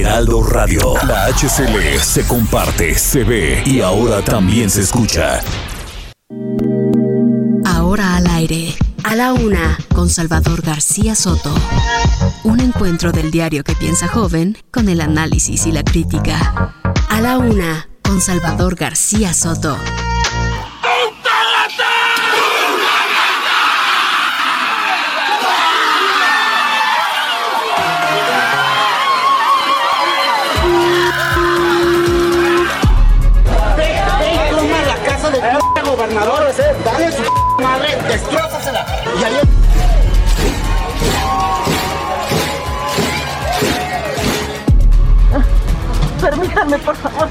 Heraldo Radio. La HCL se comparte, se ve y ahora también se escucha. Ahora al aire. A la una, con Salvador García Soto. Un encuentro del diario que piensa joven con el análisis y la crítica. A la una, con Salvador García Soto. Dale su madre, destrózasela. Y ahí Permítanme, por favor.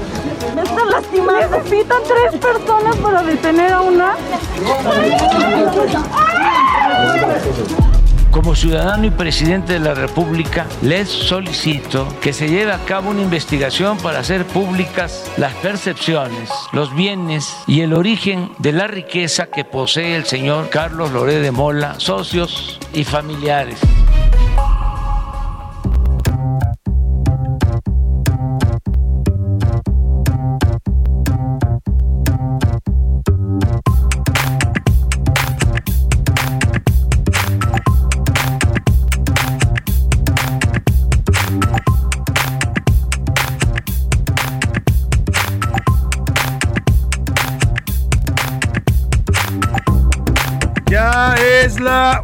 Me están lastimando. Necesitan tres personas para detener a una. Como ciudadano y presidente de la República, les solicito que se lleve a cabo una investigación para hacer públicas las percepciones, los bienes y el origen de la riqueza que posee el señor Carlos Loré de Mola, socios y familiares.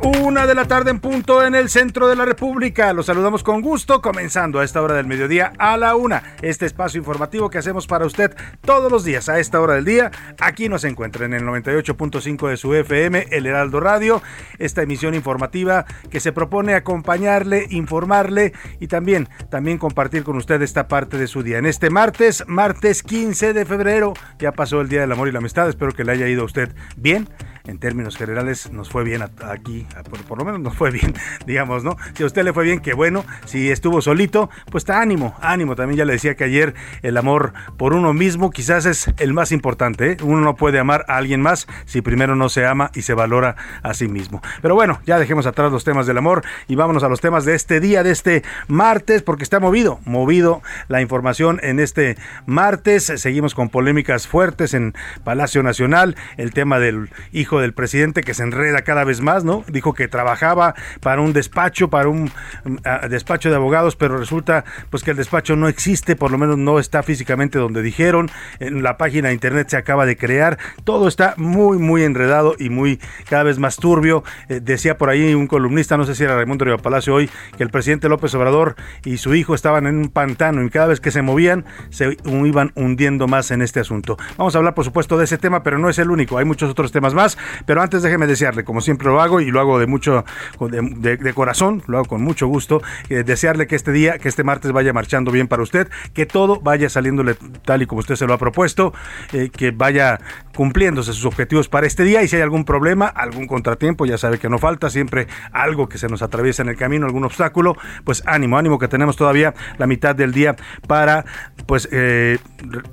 Una de la tarde en punto en el centro de la República. Los saludamos con gusto, comenzando a esta hora del mediodía a la una. Este espacio informativo que hacemos para usted todos los días a esta hora del día. Aquí nos encuentra en el 98.5 de su FM, El Heraldo Radio. Esta emisión informativa que se propone acompañarle, informarle y también, también compartir con usted esta parte de su día. En este martes, martes 15 de febrero, ya pasó el Día del Amor y la Amistad. Espero que le haya ido a usted bien en términos generales nos fue bien aquí, por, lo menos nos fue bien, digamos, ¿no? Si a usted le fue bien, qué bueno. Si estuvo solito, pues está ánimo, ánimo. También ya le decía que ayer el amor por uno mismo quizás es el más importante. ¿eh? Uno no puede amar a alguien más si primero no se ama y se valora a sí mismo. Pero bueno, ya dejemos atrás los temas del amor y vámonos a los temas de este día, de este martes, porque está movido, movido la información en este martes. Seguimos con polémicas fuertes en Palacio Nacional, el tema del hijo del presidente que se enreda cada vez más, ¿no? Dijo que trabajaba para un despacho, para un uh, despacho de abogados, pero resulta pues que el despacho no existe, por lo menos no está físicamente donde dijeron, en la página de internet se acaba de crear, todo está muy muy enredado y muy cada vez más turbio. Eh, decía por ahí un columnista, no sé si era Raimundo Riva Palacio hoy, que el presidente López Obrador y su hijo estaban en un pantano y cada vez que se movían se iban hundiendo más en este asunto. Vamos a hablar por supuesto de ese tema, pero no es el único, hay muchos otros temas más, pero antes déjeme desearle, como siempre lo hago y lo hago de mucho, de, corazón, lo hago con mucho gusto, eh, desearle que este día, que este martes vaya marchando bien para usted, que todo vaya saliéndole tal y como usted se lo ha propuesto, eh, que vaya cumpliéndose sus objetivos para este día y si hay algún problema, algún contratiempo, ya sabe que no falta, siempre algo que se nos atraviesa en el camino, algún obstáculo, pues ánimo, ánimo que tenemos todavía la mitad del día para, pues, eh,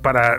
para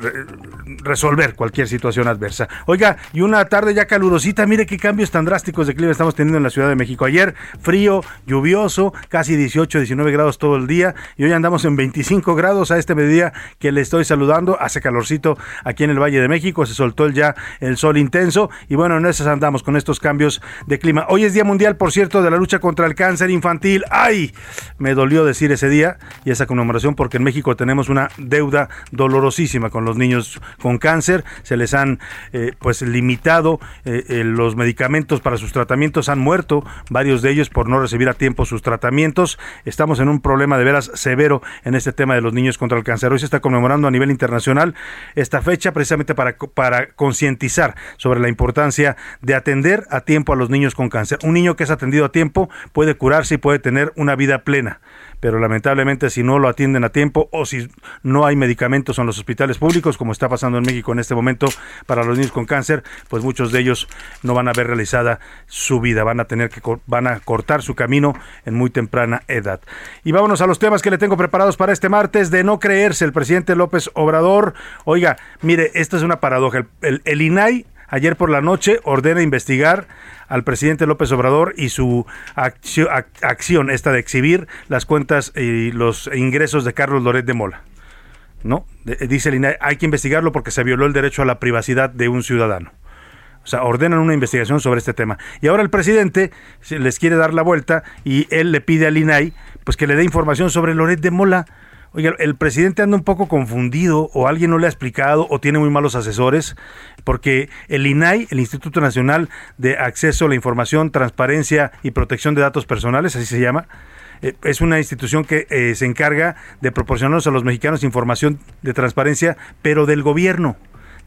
resolver cualquier situación adversa. Oiga, y una tarde ya calurosita, mire qué cambios tan drásticos de clima estamos teniendo en la Ciudad de México. Ayer frío, lluvioso, casi 18, 19 grados todo el día y hoy andamos en 25 grados a este mediodía que le estoy saludando. Hace calorcito aquí en el Valle de México, se soltó ya el sol intenso y bueno, en esas andamos con estos cambios de clima. Hoy es Día Mundial, por cierto, de la lucha contra el cáncer infantil. ¡Ay! Me dolió decir ese día y esa conmemoración porque en México tenemos una deuda dolorosísima con los niños con cáncer. Se les han eh, pues limitado eh, eh, eh, los medicamentos para sus tratamientos han muerto, varios de ellos por no recibir a tiempo sus tratamientos. Estamos en un problema de veras severo en este tema de los niños contra el cáncer. Hoy se está conmemorando a nivel internacional esta fecha precisamente para, para concientizar sobre la importancia de atender a tiempo a los niños con cáncer. Un niño que es atendido a tiempo puede curarse y puede tener una vida plena pero lamentablemente si no lo atienden a tiempo o si no hay medicamentos en los hospitales públicos, como está pasando en México en este momento para los niños con cáncer, pues muchos de ellos no van a ver realizada su vida, van a tener que van a cortar su camino en muy temprana edad. Y vámonos a los temas que le tengo preparados para este martes de no creerse el presidente López Obrador. Oiga, mire, esta es una paradoja. El, el INAI ayer por la noche ordena investigar al presidente López Obrador y su acción, esta de exhibir las cuentas y los ingresos de Carlos Loret de Mola. ¿No? Dice el hay que investigarlo porque se violó el derecho a la privacidad de un ciudadano. O sea, ordenan una investigación sobre este tema. Y ahora el presidente les quiere dar la vuelta y él le pide al INAI pues que le dé información sobre Loret de Mola. Oiga, el presidente anda un poco confundido o alguien no le ha explicado o tiene muy malos asesores, porque el INAI, el Instituto Nacional de Acceso a la Información, Transparencia y Protección de Datos Personales, así se llama, eh, es una institución que eh, se encarga de proporcionarnos a los mexicanos información de transparencia, pero del gobierno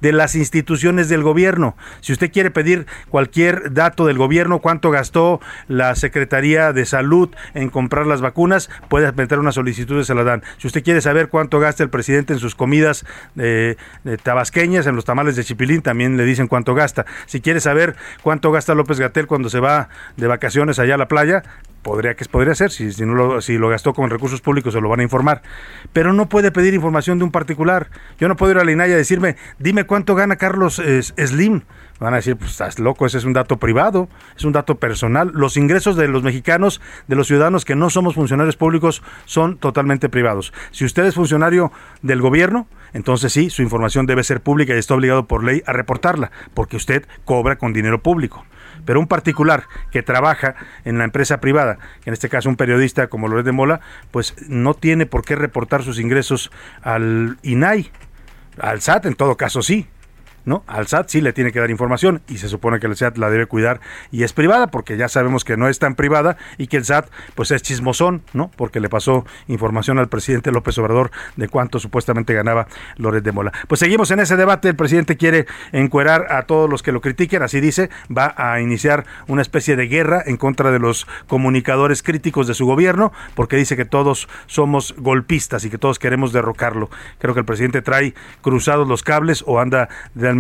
de las instituciones del gobierno. Si usted quiere pedir cualquier dato del gobierno, cuánto gastó la Secretaría de Salud en comprar las vacunas, puede meter una solicitud y se la dan. Si usted quiere saber cuánto gasta el presidente en sus comidas eh, tabasqueñas, en los tamales de Chipilín, también le dicen cuánto gasta. Si quiere saber cuánto gasta López Gatel cuando se va de vacaciones allá a la playa, podría que podría ser si, si no lo, si lo gastó con recursos públicos se lo van a informar. Pero no puede pedir información de un particular. Yo no puedo ir a la INAI a decirme dime cuánto gana Carlos Slim van a decir pues estás loco ese es un dato privado es un dato personal. Los ingresos de los mexicanos de los ciudadanos que no somos funcionarios públicos son totalmente privados. Si usted es funcionario del gobierno entonces sí su información debe ser pública y está obligado por ley a reportarla porque usted cobra con dinero público pero un particular que trabaja en la empresa privada, en este caso un periodista como Loret de Mola, pues no tiene por qué reportar sus ingresos al INAI. Al SAT en todo caso sí, ¿no? Al SAT sí le tiene que dar información y se supone que el SAT la debe cuidar y es privada porque ya sabemos que no es tan privada y que el SAT pues es chismosón, ¿no? Porque le pasó información al presidente López Obrador de cuánto supuestamente ganaba Loret de Mola. Pues seguimos en ese debate, el presidente quiere encuerar a todos los que lo critiquen, así dice, va a iniciar una especie de guerra en contra de los comunicadores críticos de su gobierno porque dice que todos somos golpistas y que todos queremos derrocarlo. Creo que el presidente trae cruzados los cables o anda de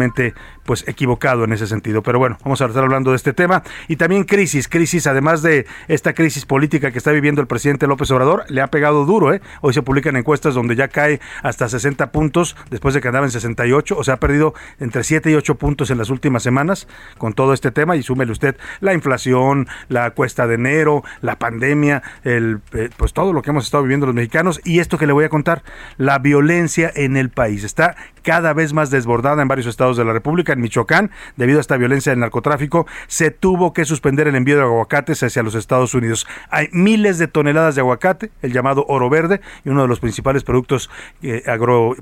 pues equivocado en ese sentido. Pero bueno, vamos a estar hablando de este tema. Y también crisis, crisis, además de esta crisis política que está viviendo el presidente López Obrador, le ha pegado duro, ¿eh? Hoy se publican encuestas donde ya cae hasta 60 puntos después de que andaba en 68, o sea, ha perdido entre 7 y 8 puntos en las últimas semanas con todo este tema y súmele usted la inflación, la cuesta de enero, la pandemia, el, eh, pues todo lo que hemos estado viviendo los mexicanos y esto que le voy a contar, la violencia en el país está cada vez más desbordada en varios estados de la República. En Michoacán, debido a esta violencia del narcotráfico, se tuvo que suspender el envío de aguacates hacia los Estados Unidos. Hay miles de toneladas de aguacate, el llamado oro verde, y uno de los principales productos eh,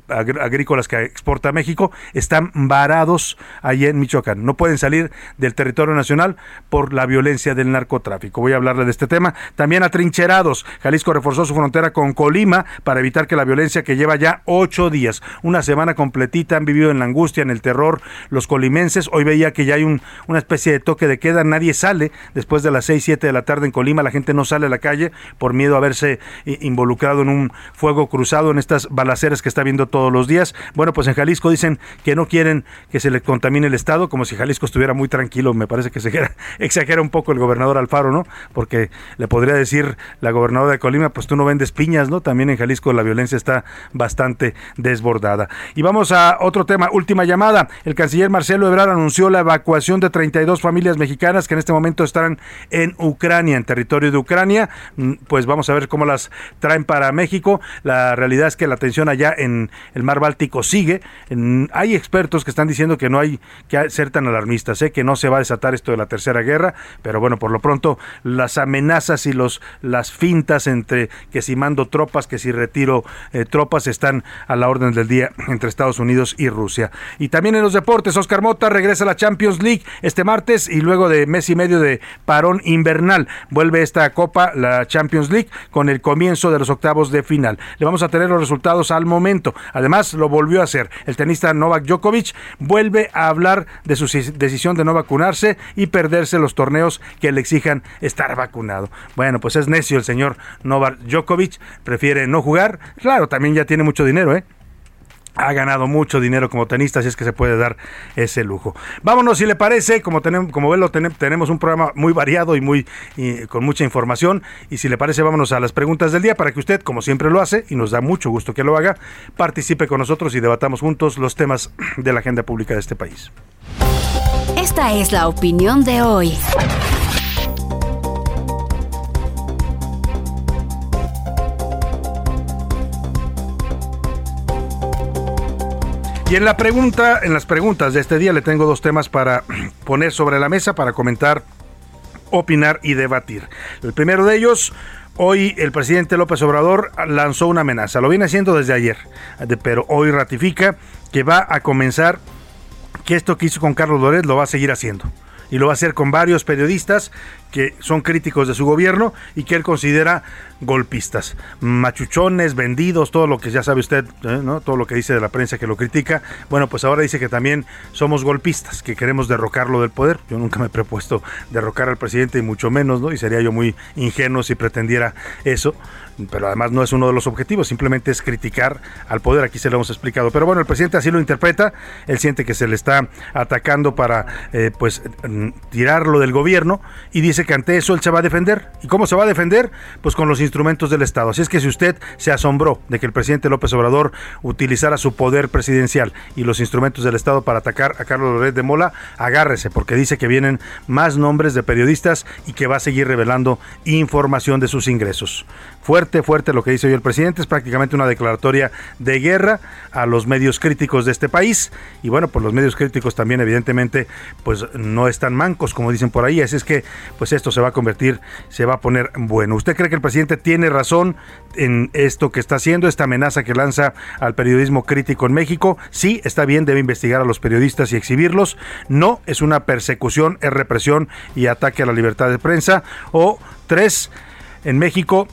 agrícolas que exporta México, están varados allí en Michoacán. No pueden salir del territorio nacional por la violencia del narcotráfico. Voy a hablarle de este tema. También atrincherados. Jalisco reforzó su frontera con Colima para evitar que la violencia que lleva ya ocho días, una semana con completita, han vivido en la angustia, en el terror los colimenses. Hoy veía que ya hay un, una especie de toque de queda, nadie sale después de las 6, 7 de la tarde en Colima, la gente no sale a la calle por miedo a verse involucrado en un fuego cruzado, en estas balaceras que está viendo todos los días. Bueno, pues en Jalisco dicen que no quieren que se le contamine el Estado, como si Jalisco estuviera muy tranquilo, me parece que se exagera, un poco el gobernador Alfaro, ¿no? Porque le podría decir la gobernadora de Colima, pues tú no vendes piñas, ¿no? También en Jalisco la violencia está bastante desbordada. Y vamos a otro tema, última llamada. El canciller Marcelo Ebrard anunció la evacuación de 32 familias mexicanas que en este momento están en Ucrania, en territorio de Ucrania. Mm, pues vamos a ver cómo las traen para México. La realidad es que la tensión allá en el mar Báltico sigue. hay expertos que están diciendo que no hay que ser tan alarmistas, ¿eh? que no se va a desatar esto de la tercera guerra, pero bueno, por lo pronto las amenazas y los las fintas entre que si mando tropas, que si retiro eh, tropas están a la orden del día entre Estados Estados Unidos y Rusia. Y también en los deportes, Oscar Mota regresa a la Champions League este martes y luego de mes y medio de parón invernal vuelve esta copa, la Champions League, con el comienzo de los octavos de final. Le vamos a tener los resultados al momento. Además, lo volvió a hacer. El tenista Novak Djokovic vuelve a hablar de su decisión de no vacunarse y perderse los torneos que le exijan estar vacunado. Bueno, pues es necio el señor Novak Djokovic, prefiere no jugar. Claro, también ya tiene mucho dinero, ¿eh? Ha ganado mucho dinero como tenista, así es que se puede dar ese lujo. Vámonos, si le parece, como tenemos, como ven, tenemos un programa muy variado y muy con mucha información. Y si le parece, vámonos a las preguntas del día para que usted, como siempre lo hace, y nos da mucho gusto que lo haga, participe con nosotros y debatamos juntos los temas de la agenda pública de este país. Esta es la opinión de hoy. Y en la pregunta, en las preguntas de este día le tengo dos temas para poner sobre la mesa para comentar, opinar y debatir. El primero de ellos, Hoy el presidente López Obrador lanzó una amenaza, lo viene haciendo desde ayer, pero hoy ratifica que va a comenzar, que esto que hizo con Carlos Loret lo va a seguir haciendo. Y lo va a hacer con varios periodistas que son críticos de su gobierno y que él considera golpistas, machuchones, vendidos, todo lo que ya sabe usted, ¿eh? ¿no? todo lo que dice de la prensa que lo critica. Bueno, pues ahora dice que también somos golpistas, que queremos derrocarlo del poder. Yo nunca me he propuesto derrocar al presidente y mucho menos, ¿no? Y sería yo muy ingenuo si pretendiera eso pero además no es uno de los objetivos, simplemente es criticar al poder, aquí se lo hemos explicado. Pero bueno, el presidente así lo interpreta, él siente que se le está atacando para eh, pues mm, tirarlo del gobierno y dice que ante eso él se va a defender. ¿Y cómo se va a defender? Pues con los instrumentos del Estado. Así es que si usted se asombró de que el presidente López Obrador utilizara su poder presidencial y los instrumentos del Estado para atacar a Carlos Loret de Mola, agárrese, porque dice que vienen más nombres de periodistas y que va a seguir revelando información de sus ingresos. Fuerte, fuerte lo que dice hoy el presidente, es prácticamente una declaratoria de guerra a los medios críticos de este país. Y bueno, pues los medios críticos también evidentemente pues no están mancos, como dicen por ahí, así es que pues esto se va a convertir, se va a poner bueno. ¿Usted cree que el presidente tiene razón en esto que está haciendo, esta amenaza que lanza al periodismo crítico en México? Sí, está bien, debe investigar a los periodistas y exhibirlos. No, es una persecución, es represión y ataque a la libertad de prensa. O tres, en México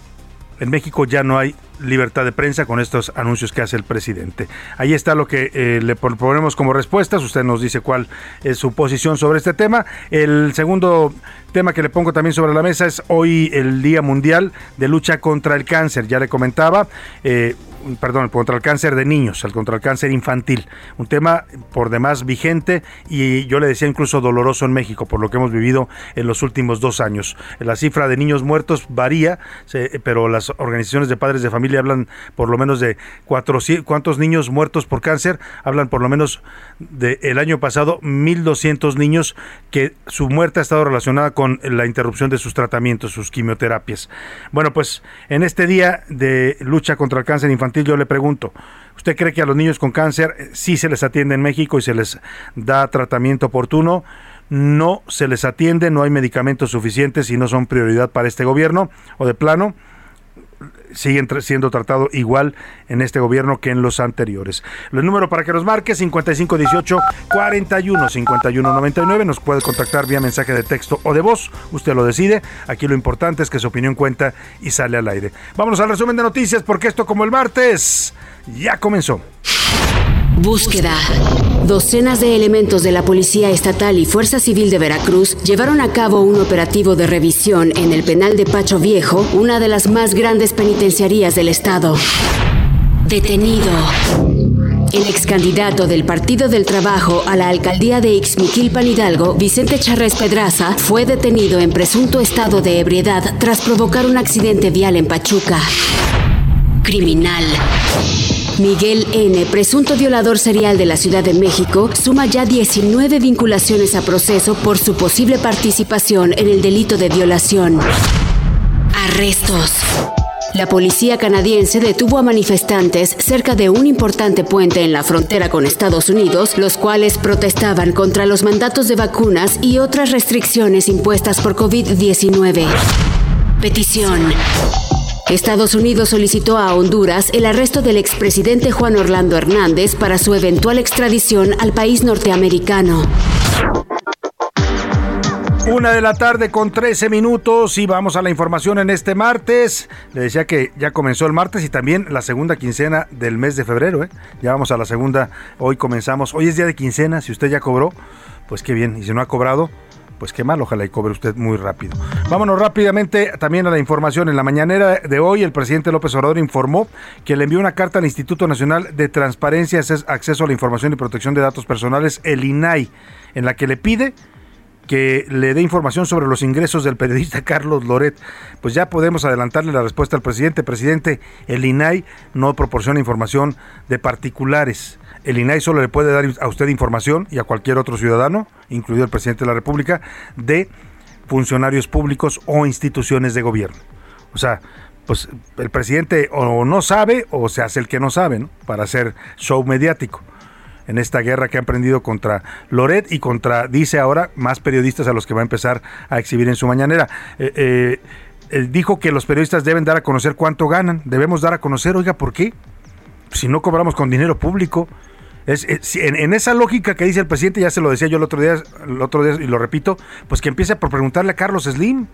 en México ya no hay libertad de prensa con estos anuncios que hace el presidente. Ahí está lo que eh, le proponemos como respuestas. Usted nos dice cuál es su posición sobre este tema. El segundo tema que le pongo también sobre la mesa es hoy el Día Mundial de Lucha contra el Cáncer. Ya le comentaba, eh, perdón, contra el cáncer de niños, contra el cáncer infantil. Un tema por demás vigente y yo le decía incluso doloroso en México por lo que hemos vivido en los últimos dos años. La cifra de niños muertos varía, pero las organizaciones de padres de familia hablan por lo menos de cuántos niños muertos por cáncer, hablan por lo menos del el año pasado 1.200 niños que su muerte ha estado relacionada con la interrupción de sus tratamientos, sus quimioterapias. Bueno, pues en este día de lucha contra el cáncer infantil, yo le pregunto, ¿usted cree que a los niños con cáncer eh, sí se les atiende en México y se les da tratamiento oportuno? No se les atiende, no hay medicamentos suficientes y no son prioridad para este gobierno o de plano siguen siendo tratados igual en este gobierno que en los anteriores. El número para que nos marque 5518 41 51 99 nos puede contactar vía mensaje de texto o de voz, usted lo decide. Aquí lo importante es que su opinión cuenta y sale al aire. Vámonos al resumen de noticias porque esto como el martes ya comenzó. Búsqueda. Docenas de elementos de la Policía Estatal y Fuerza Civil de Veracruz llevaron a cabo un operativo de revisión en el penal de Pacho Viejo, una de las más grandes penitenciarías del estado. Detenido. El ex candidato del Partido del Trabajo a la alcaldía de Ixmiquilpan Hidalgo, Vicente Charres Pedraza, fue detenido en presunto estado de ebriedad tras provocar un accidente vial en Pachuca. Criminal. Miguel N., presunto violador serial de la Ciudad de México, suma ya 19 vinculaciones a proceso por su posible participación en el delito de violación. Arrestos. La policía canadiense detuvo a manifestantes cerca de un importante puente en la frontera con Estados Unidos, los cuales protestaban contra los mandatos de vacunas y otras restricciones impuestas por COVID-19. Petición. Estados Unidos solicitó a Honduras el arresto del expresidente Juan Orlando Hernández para su eventual extradición al país norteamericano. Una de la tarde con 13 minutos y vamos a la información en este martes. Le decía que ya comenzó el martes y también la segunda quincena del mes de febrero. ¿eh? Ya vamos a la segunda, hoy comenzamos. Hoy es día de quincena, si usted ya cobró, pues qué bien. Y si no ha cobrado, pues qué mal, ojalá y cobre usted muy rápido. Vámonos rápidamente también a la información. En la mañanera de hoy, el presidente López Obrador informó que le envió una carta al Instituto Nacional de Transparencia, Acceso a la Información y Protección de Datos Personales, el INAI, en la que le pide que le dé información sobre los ingresos del periodista Carlos Loret. Pues ya podemos adelantarle la respuesta al presidente. Presidente, el INAI no proporciona información de particulares. El INAI solo le puede dar a usted información y a cualquier otro ciudadano, incluido el presidente de la República, de funcionarios públicos o instituciones de gobierno. O sea, pues el presidente o no sabe o se hace el que no sabe, ¿no? Para hacer show mediático en esta guerra que ha emprendido contra Loret y contra, dice ahora, más periodistas a los que va a empezar a exhibir en su mañanera. Eh, eh, dijo que los periodistas deben dar a conocer cuánto ganan, debemos dar a conocer, oiga, ¿por qué? Si no cobramos con dinero público. Es, en, esa lógica que dice el presidente, ya se lo decía yo el otro día, el otro día y lo repito, pues que empiece por preguntarle a Carlos Slim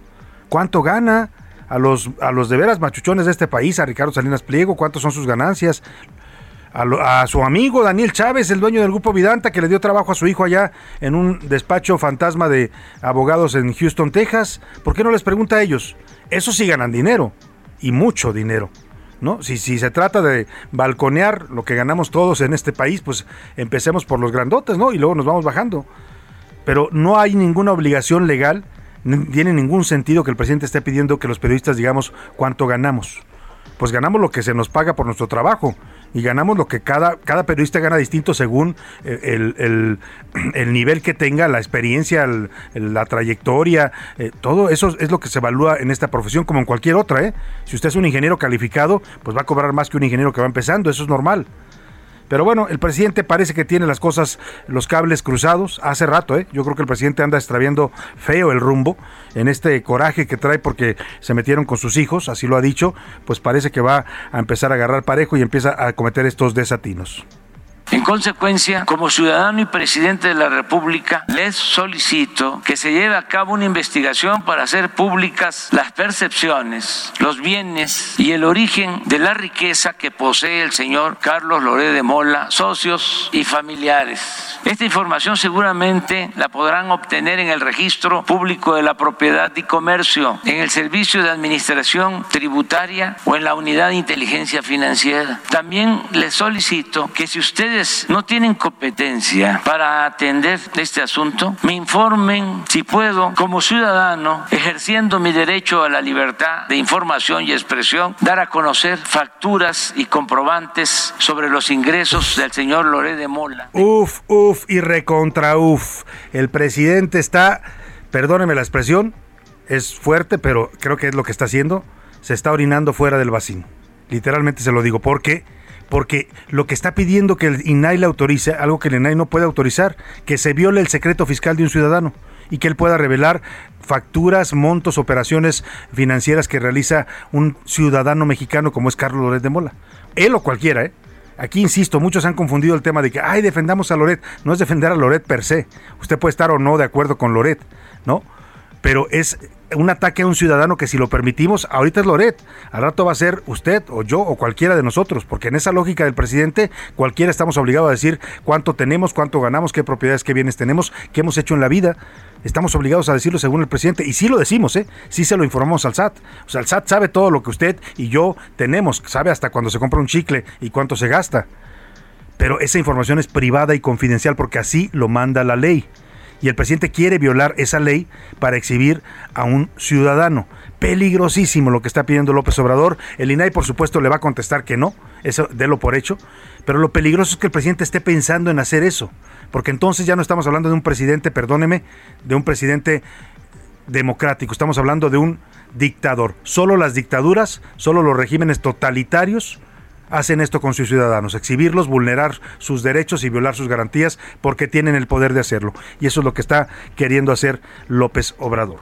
cuánto gana, a los, a los de veras machuchones de este país, a Ricardo Salinas Pliego, cuántos son sus ganancias, a, su amigo Daniel Chávez, el dueño del grupo Vidanta, que le dio trabajo a su hijo allá en un despacho fantasma de abogados en Houston, Texas. ¿Por qué no les pregunta a ellos? Eso sí ganan dinero, y mucho dinero. ¿No? Si, si se trata de balconear lo que ganamos todos en este país, pues empecemos por los grandotes, ¿no? Y luego nos vamos bajando. Pero no hay ninguna obligación legal, tiene ningún sentido que el presidente esté pidiendo que los periodistas digamos cuánto ganamos. Pues ganamos lo que se nos paga por nuestro trabajo y ganamos lo que cada, cada periodista gana distinto según el, nivel que tenga, la experiencia, la trayectoria, eh, todo eso es lo que se evalúa en esta profesión como en cualquier otra. ¿eh? Si usted es un ingeniero calificado, pues va a cobrar más que un ingeniero que va empezando, eso es normal. Pero bueno, el presidente parece que tiene las cosas, los cables cruzados. Hace rato, ¿eh? Yo creo que el presidente anda extraviando feo el rumbo en este coraje que trae porque se metieron con sus hijos, así lo ha dicho. Pues parece que va a empezar a agarrar parejo y empieza a cometer estos desatinos. En consecuencia, como ciudadano y presidente de la República, les solicito que se lleve a cabo una investigación para hacer públicas las percepciones, los bienes y el origen de la riqueza que posee el señor Carlos Loré de Mola, socios y familiares. Esta información seguramente la podrán obtener en el registro público de la propiedad y comercio, en el servicio de administración tributaria o en la unidad de inteligencia financiera. También les solicito que si ustedes no tienen competencia para atender este asunto, me informen si puedo, como ciudadano, ejerciendo mi derecho a la libertad de información y expresión, dar a conocer facturas y comprobantes sobre los ingresos del señor Loré de Mola. Uf, uf y recontra uf. El presidente está, perdóneme la expresión, es fuerte, pero creo que es lo que está haciendo, se está orinando fuera del vacío. Literalmente se lo digo, porque porque lo que está pidiendo que el INAI le autorice, algo que el INAI no puede autorizar, que se viole el secreto fiscal de un ciudadano y que él pueda revelar facturas, montos, operaciones financieras que realiza un ciudadano mexicano como es Carlos Loret de Mola. Él o cualquiera, ¿eh? Aquí insisto, muchos han confundido el tema de que, ay, defendamos a Loret. No es defender a Loret per se. Usted puede estar o no de acuerdo con Loret, ¿no? Pero es un ataque a un ciudadano que si lo permitimos, ahorita es Loret, al rato va a ser usted o yo o cualquiera de nosotros, porque en esa lógica del presidente, cualquiera estamos obligados a decir cuánto tenemos, cuánto ganamos, qué propiedades, qué bienes tenemos, qué hemos hecho en la vida. Estamos obligados a decirlo según el presidente, y sí lo decimos, ¿eh? sí se lo informamos al SAT. O sea, el SAT sabe todo lo que usted y yo tenemos, sabe hasta cuando se compra un chicle y cuánto se gasta. Pero esa información es privada y confidencial porque así lo manda la ley y el presidente quiere violar esa ley para exhibir a un ciudadano. Peligrosísimo lo que está pidiendo López Obrador. El INAI, por supuesto, le va a contestar que no, eso délo por hecho. Pero lo peligroso es que el presidente esté pensando en hacer eso, porque entonces ya no estamos hablando de un presidente, perdóneme, de un presidente democrático, estamos hablando de un dictador. Solo las dictaduras, solo los regímenes totalitarios hacen esto con sus ciudadanos, exhibirlos, vulnerar sus derechos y violar sus garantías porque tienen el poder de hacerlo. Y eso es lo que está queriendo hacer López Obrador.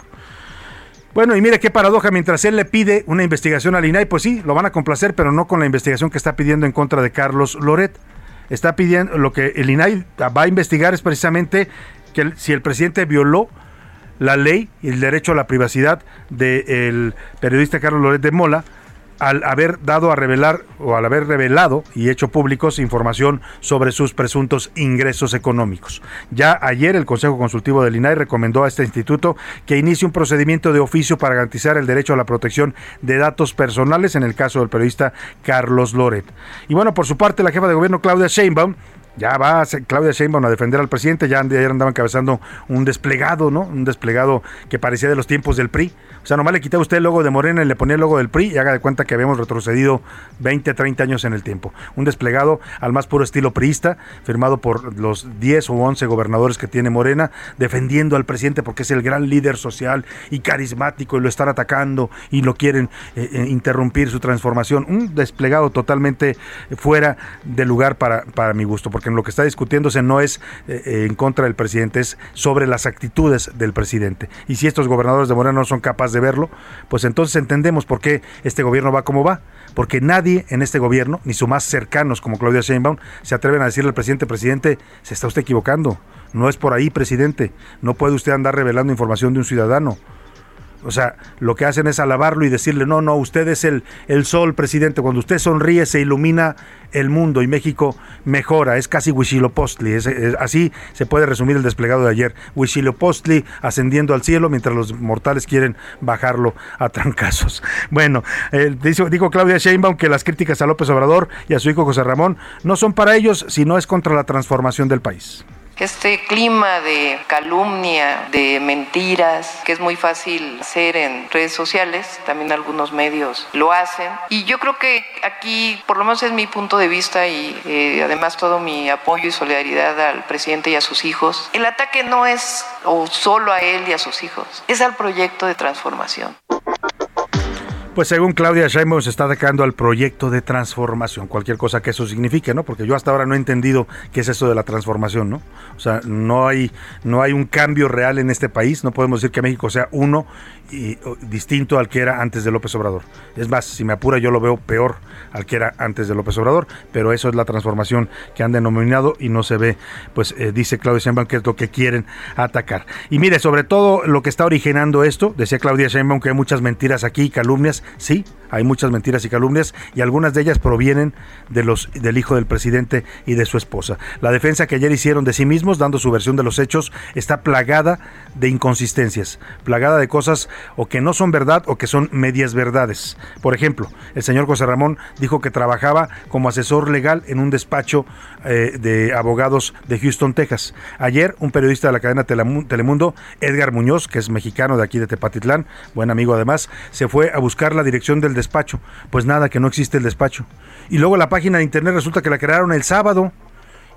Bueno, y mire qué paradoja, mientras él le pide una investigación al INAI, pues sí, lo van a complacer, pero no con la investigación que está pidiendo en contra de Carlos Loret. Está pidiendo, lo que el INAI va a investigar es precisamente que si el presidente violó la ley y el derecho a la privacidad del periodista Carlos Loret de Mola, al haber dado a revelar o al haber revelado y hecho públicos información sobre sus presuntos ingresos económicos. Ya ayer el Consejo Consultivo del INAI recomendó a este instituto que inicie un procedimiento de oficio para garantizar el derecho a la protección de datos personales en el caso del periodista Carlos Loret. Y bueno, por su parte, la jefa de gobierno Claudia Sheinbaum ya va Claudia Sheinbaum a defender al presidente, ya ayer andaba encabezando un desplegado, ¿no? Un desplegado que parecía de los tiempos del PRI. O sea, nomás le quitaba usted el logo de Morena y le ponía el logo del PRI y haga de cuenta que habíamos retrocedido 20, 30 años en el tiempo. Un desplegado al más puro estilo priista, firmado por los 10 o 11 gobernadores que tiene Morena, defendiendo al presidente porque es el gran líder social y carismático y lo están atacando y lo quieren eh, eh, interrumpir su transformación. Un desplegado totalmente fuera de lugar para, para mi gusto, porque en lo que está discutiéndose no es eh, en contra del presidente, es sobre las actitudes del presidente. Y si estos gobernadores de Morena no son capaces de verlo, pues entonces entendemos por qué este gobierno va como va. Porque nadie en este gobierno, ni sus más cercanos como Claudia Sheinbaum, se atreven a decirle al presidente, presidente, se está usted equivocando. No es por ahí, presidente. No puede usted andar revelando información de un ciudadano. O sea, lo que hacen es alabarlo y decirle, no, no, usted es el, el sol, presidente. Cuando usted sonríe se ilumina el mundo y México mejora. Es casi Huichilopostli. Así se puede resumir el desplegado de ayer. Huichilopostli ascendiendo al cielo mientras los mortales quieren bajarlo a trancazos. Bueno, eh, dijo, dijo Claudia Sheinbaum que las críticas a López Obrador y a su hijo José Ramón no son para ellos, sino es contra la transformación del país este clima de calumnia, de mentiras, que es muy fácil hacer en redes sociales, también algunos medios lo hacen. Y yo creo que aquí, por lo menos es mi punto de vista y eh, además todo mi apoyo y solidaridad al presidente y a sus hijos, el ataque no es o solo a él y a sus hijos, es al proyecto de transformación. Pues según Claudia Sheinbaum se está atacando al proyecto de transformación, cualquier cosa que eso signifique, ¿no? Porque yo hasta ahora no he entendido qué es eso de la transformación, ¿no? O sea, no hay no hay un cambio real en este país, no podemos decir que México sea uno y, distinto al que era antes de López Obrador. Es más, si me apura yo lo veo peor al que era antes de López Obrador, pero eso es la transformación que han denominado y no se ve, pues eh, dice Claudia Sheinbaum que es lo que quieren atacar. Y mire, sobre todo lo que está originando esto, decía Claudia Sheinbaum que hay muchas mentiras aquí, calumnias, Sí, hay muchas mentiras y calumnias y algunas de ellas provienen de los, del hijo del presidente y de su esposa. La defensa que ayer hicieron de sí mismos, dando su versión de los hechos, está plagada de inconsistencias, plagada de cosas o que no son verdad o que son medias verdades. Por ejemplo, el señor José Ramón dijo que trabajaba como asesor legal en un despacho eh, de abogados de Houston, Texas. Ayer, un periodista de la cadena Telemundo, Edgar Muñoz, que es mexicano de aquí de Tepatitlán, buen amigo además, se fue a buscar la dirección del despacho. Pues nada, que no existe el despacho. Y luego la página de internet resulta que la crearon el sábado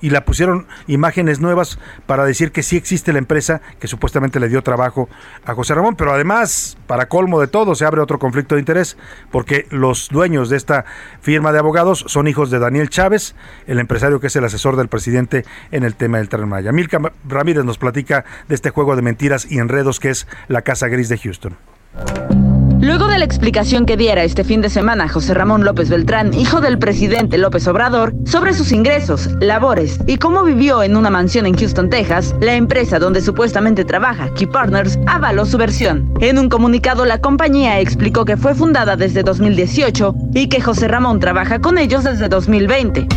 y la pusieron imágenes nuevas para decir que sí existe la empresa que supuestamente le dio trabajo a José Ramón, pero además, para colmo de todo, se abre otro conflicto de interés porque los dueños de esta firma de abogados son hijos de Daniel Chávez, el empresario que es el asesor del presidente en el tema del Tren. Milka Ramírez nos platica de este juego de mentiras y enredos que es la Casa Gris de Houston. Luego de la explicación que diera este fin de semana José Ramón López Beltrán, hijo del presidente López Obrador, sobre sus ingresos, labores y cómo vivió en una mansión en Houston, Texas, la empresa donde supuestamente trabaja, Key Partners, avaló su versión. En un comunicado, la compañía explicó que fue fundada desde 2018 y que José Ramón trabaja con ellos desde 2020.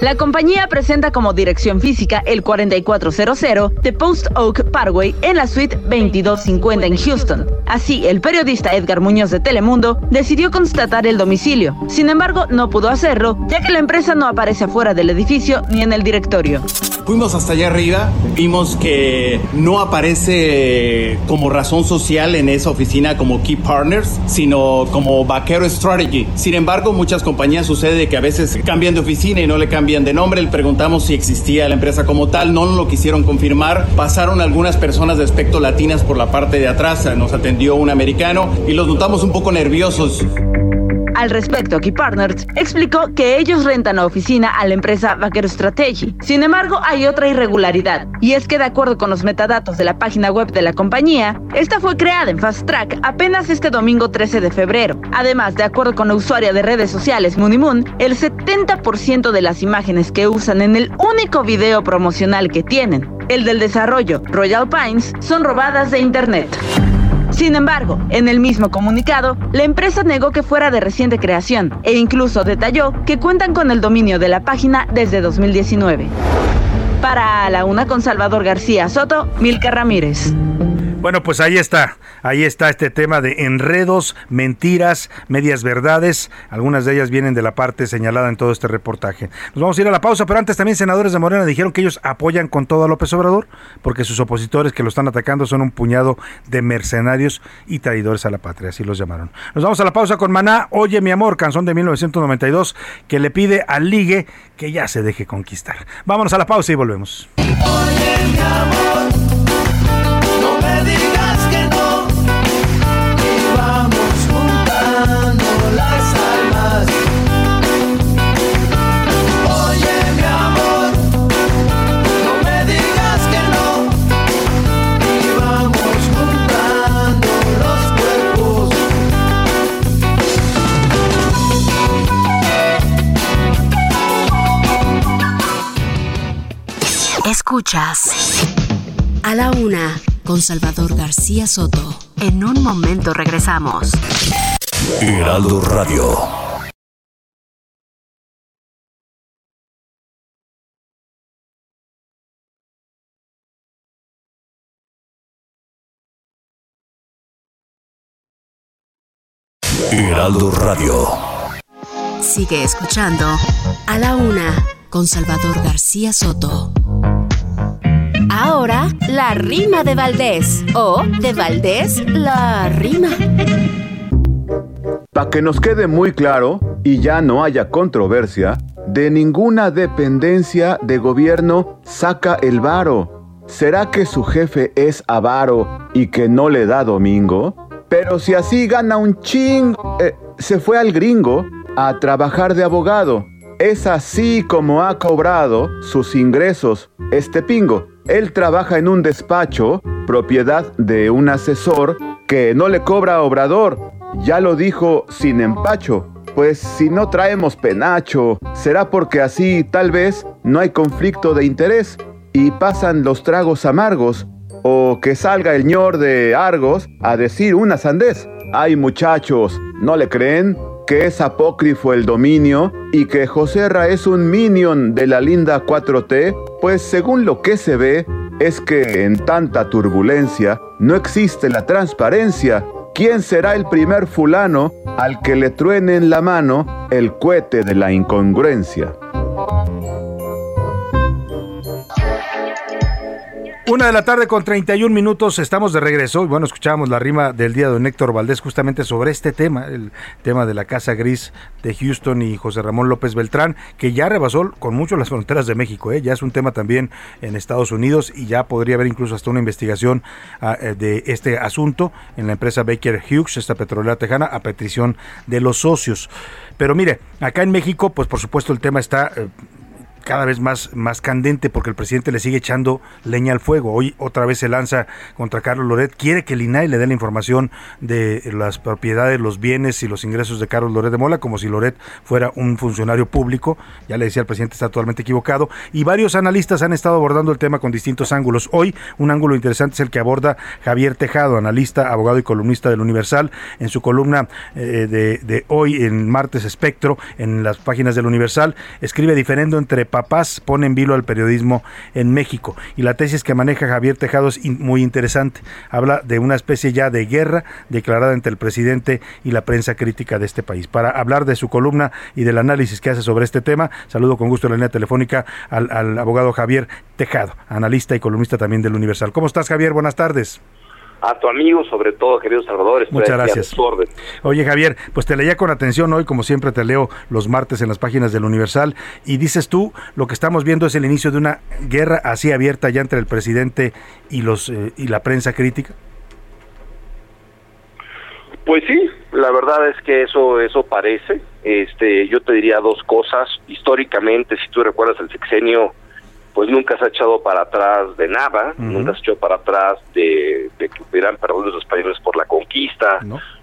La compañía presenta como dirección física el 4400 de Post Oak Parkway en la suite 2250 en Houston. Así, el periodista Edgar Muñoz de Telemundo decidió constatar el domicilio. Sin embargo, no pudo hacerlo, ya que la empresa no aparece afuera del edificio ni en el directorio. Fuimos hasta allá arriba, vimos que no aparece como razón social en esa oficina como Key Partners, sino como Vaquero Strategy. Sin embargo, muchas compañías sucede que a veces cambian de oficina y no le cambian bien de nombre, le preguntamos si existía la empresa como tal, no lo quisieron confirmar, pasaron algunas personas de aspecto latinas por la parte de atrás, nos atendió un americano y los notamos un poco nerviosos. Al respecto, Key Partners explicó que ellos rentan la oficina a la empresa Vaquero Strategy. Sin embargo, hay otra irregularidad, y es que de acuerdo con los metadatos de la página web de la compañía, esta fue creada en Fast Track apenas este domingo 13 de febrero. Además, de acuerdo con la usuaria de redes sociales Moon, el 70% de las imágenes que usan en el único video promocional que tienen, el del desarrollo Royal Pines, son robadas de Internet. Sin embargo, en el mismo comunicado, la empresa negó que fuera de reciente creación e incluso detalló que cuentan con el dominio de la página desde 2019. Para la una con Salvador García Soto, Milka Ramírez. Bueno, pues ahí está, ahí está este tema de enredos, mentiras, medias verdades. Algunas de ellas vienen de la parte señalada en todo este reportaje. Nos vamos a ir a la pausa, pero antes también senadores de Morena dijeron que ellos apoyan con todo a López Obrador, porque sus opositores que lo están atacando son un puñado de mercenarios y traidores a la patria, así los llamaron. Nos vamos a la pausa con Maná, Oye mi amor, canción de 1992, que le pide al ligue que ya se deje conquistar. Vámonos a la pausa y volvemos. Oye mi amor. Escuchas a la una con Salvador García Soto. En un momento regresamos. Heraldo Radio. Heraldo Radio. Sigue escuchando a la una con Salvador García Soto. La rima de Valdés o de Valdés la rima. Para que nos quede muy claro y ya no haya controversia, de ninguna dependencia de gobierno saca el varo. ¿Será que su jefe es avaro y que no le da domingo? Pero si así gana un ching, eh, se fue al gringo a trabajar de abogado. Es así como ha cobrado sus ingresos este pingo. Él trabaja en un despacho, propiedad de un asesor, que no le cobra Obrador. Ya lo dijo sin empacho. Pues si no traemos penacho, será porque así tal vez no hay conflicto de interés y pasan los tragos amargos. O que salga el ñor de Argos a decir una sandez. Ay muchachos, ¿no le creen? Que es apócrifo el dominio y que Joserra es un minion de la linda 4T, pues según lo que se ve, es que en tanta turbulencia no existe la transparencia. ¿Quién será el primer fulano al que le truene en la mano el cohete de la incongruencia? Una de la tarde con 31 minutos, estamos de regreso y bueno, escuchábamos la rima del día de Héctor Valdés justamente sobre este tema, el tema de la Casa Gris de Houston y José Ramón López Beltrán, que ya rebasó con mucho las fronteras de México, ¿eh? ya es un tema también en Estados Unidos y ya podría haber incluso hasta una investigación ah, eh, de este asunto en la empresa Baker Hughes, esta petrolera tejana, a petición de los socios. Pero mire, acá en México, pues por supuesto el tema está... Eh, cada vez más, más candente porque el presidente le sigue echando leña al fuego. Hoy otra vez se lanza contra Carlos Loret. Quiere que el INAI le dé la información de las propiedades, los bienes y los ingresos de Carlos Loret de Mola, como si Loret fuera un funcionario público. Ya le decía el presidente, está totalmente equivocado. Y varios analistas han estado abordando el tema con distintos ángulos. Hoy un ángulo interesante es el que aborda Javier Tejado, analista, abogado y columnista del Universal, en su columna eh, de, de hoy en martes espectro, en las páginas del Universal, escribe diferendo entre papás pone en vilo al periodismo en México. Y la tesis que maneja Javier Tejado es muy interesante. Habla de una especie ya de guerra declarada entre el presidente y la prensa crítica de este país. Para hablar de su columna y del análisis que hace sobre este tema, saludo con gusto la línea telefónica al, al abogado Javier Tejado, analista y columnista también del Universal. ¿Cómo estás, Javier? Buenas tardes a tu amigo, sobre todo, querido Salvador. Muchas gracias. Oye, Javier, pues te leía con atención hoy, como siempre te leo los martes en las páginas del Universal, y dices tú, lo que estamos viendo es el inicio de una guerra así abierta ya entre el presidente y, los, eh, y la prensa crítica. Pues sí, la verdad es que eso eso parece. Este, yo te diría dos cosas. Históricamente, si tú recuerdas el sexenio, pues nunca se ha echado para atrás de nada, nunca se ha echado para atrás de, que hubieran perdón los españoles por la conquista,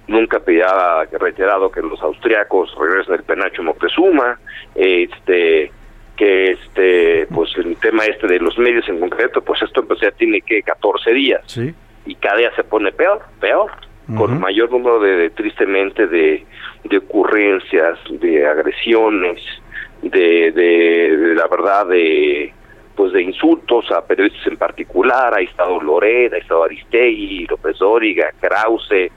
nunca había reiterado que los austriacos regresen el penacho Moctezuma, este que este pues el tema este de los medios en concreto pues esto pues ya tiene que 14 días. Y cada día se pone peor peor con mayor número de, tristemente de, de ocurrencias de agresiones de, de, la verdad de pues de insultos a periodistas en particular ha estado Loreda ha estado Aristegui López Dóriga Krause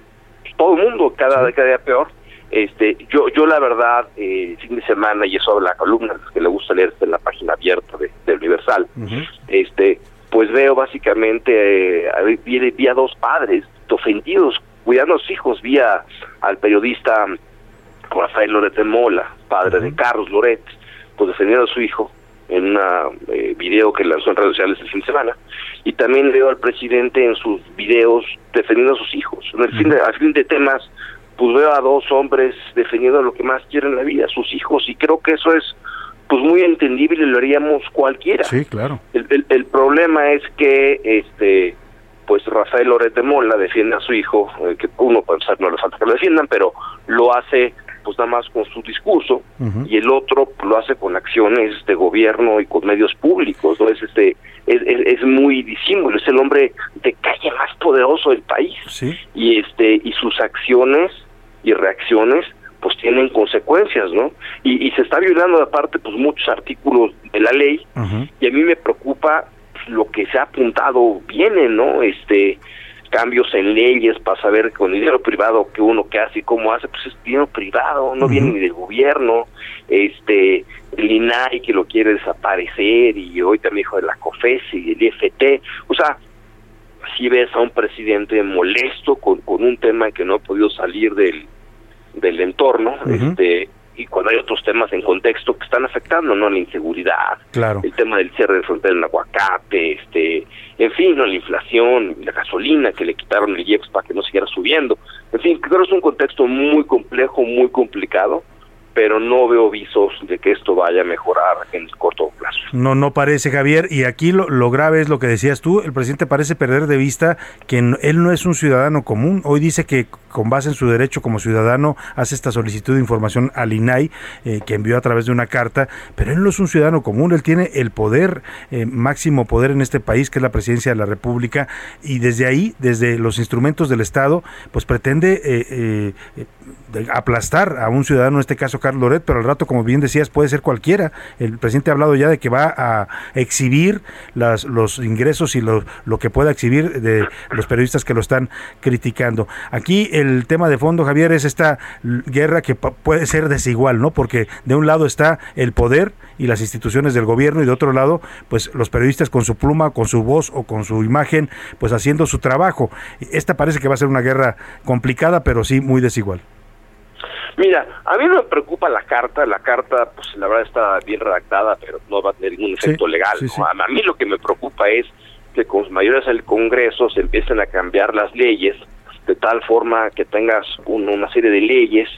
todo el mundo cada, cada día peor. Este, yo, yo la verdad, eh, fin de semana, y eso la columna que le gusta leer en la página abierta de, Universal, este, pues veo básicamente, eh, vi, a dos padres ofendidos, cuidando a sus hijos, vi al periodista Rafael Loret de Mola, padre de Carlos Loret, pues defendiendo a su hijo en un eh, video que lanzó en redes sociales el fin de semana, y también veo al presidente en sus videos defendiendo a sus hijos, en el fin de, al fin de temas pues veo a dos hombres defendiendo lo que más quieren en la vida, sus hijos, y creo que eso es pues muy entendible y lo haríamos cualquiera. Sí, claro. El, el, problema es que este pues Rafael Loret de Mola defiende a su hijo, eh, que uno pensar no le falta que lo defiendan, pero lo hace pues nada más con su discurso y el otro lo hace con acciones de gobierno y con medios públicos, ¿no? Es este es, es, muy disímulo, es el hombre de calle más poderoso del país. ¿Sí? Y este y sus acciones y reacciones pues tienen consecuencias, ¿no? Y, se está violando aparte pues muchos artículos de la ley y a mí me preocupa lo que se ha apuntado viene, ¿no? Este cambios en leyes para saber con dinero privado que uno que hace y cómo hace, pues es dinero privado, no viene ni del gobierno, este, el INAI que lo quiere desaparecer y hoy también dijo de la COFES y el IFT, o sea, si ves a un presidente molesto con, con un tema que no ha podido salir del, del entorno, este y cuando hay otros temas en contexto que están afectando, ¿no? La inseguridad, claro. el tema del cierre de frontera en aguacate, este, en fin, ¿no? la inflación, la gasolina que le quitaron el IEPS para que no siguiera subiendo. En fin, creo que es un contexto muy complejo, muy complicado, pero no veo visos de que esto vaya a mejorar en el corto plazo. No, no parece, Javier. Y aquí lo, grave es lo que decías tú. El presidente parece perder de vista que él no es un ciudadano común. Hoy dice que con base en su derecho como ciudadano hace esta solicitud de información al INAI eh, que envió a través de una carta, pero él no es un ciudadano común. Él tiene el poder, eh, máximo poder en este país, que es la presidencia de la República. Y desde ahí, desde los instrumentos del Estado, pues pretende eh, aplastar a un ciudadano, en este caso Carlos Loret, pero al rato, como bien decías, puede ser cualquiera. El presidente ha hablado ya de que va a exhibir las, los ingresos y lo, lo que pueda exhibir de los periodistas que lo están criticando. Aquí el tema de fondo, Javier, es esta guerra que puede ser desigual, ¿no? Porque de un lado está el poder y las instituciones del gobierno y de otro lado, pues los periodistas con su pluma, con su voz o con su imagen, pues haciendo su trabajo. Esta parece que va a ser una guerra complicada, pero sí muy desigual. Mira, a mí no me preocupa la carta, la carta, pues la verdad está bien redactada, pero no va a tener ningún efecto legal. A mí lo que me preocupa es que con los mayores del Congreso se empiecen a cambiar las leyes de tal forma que tengas una serie de leyes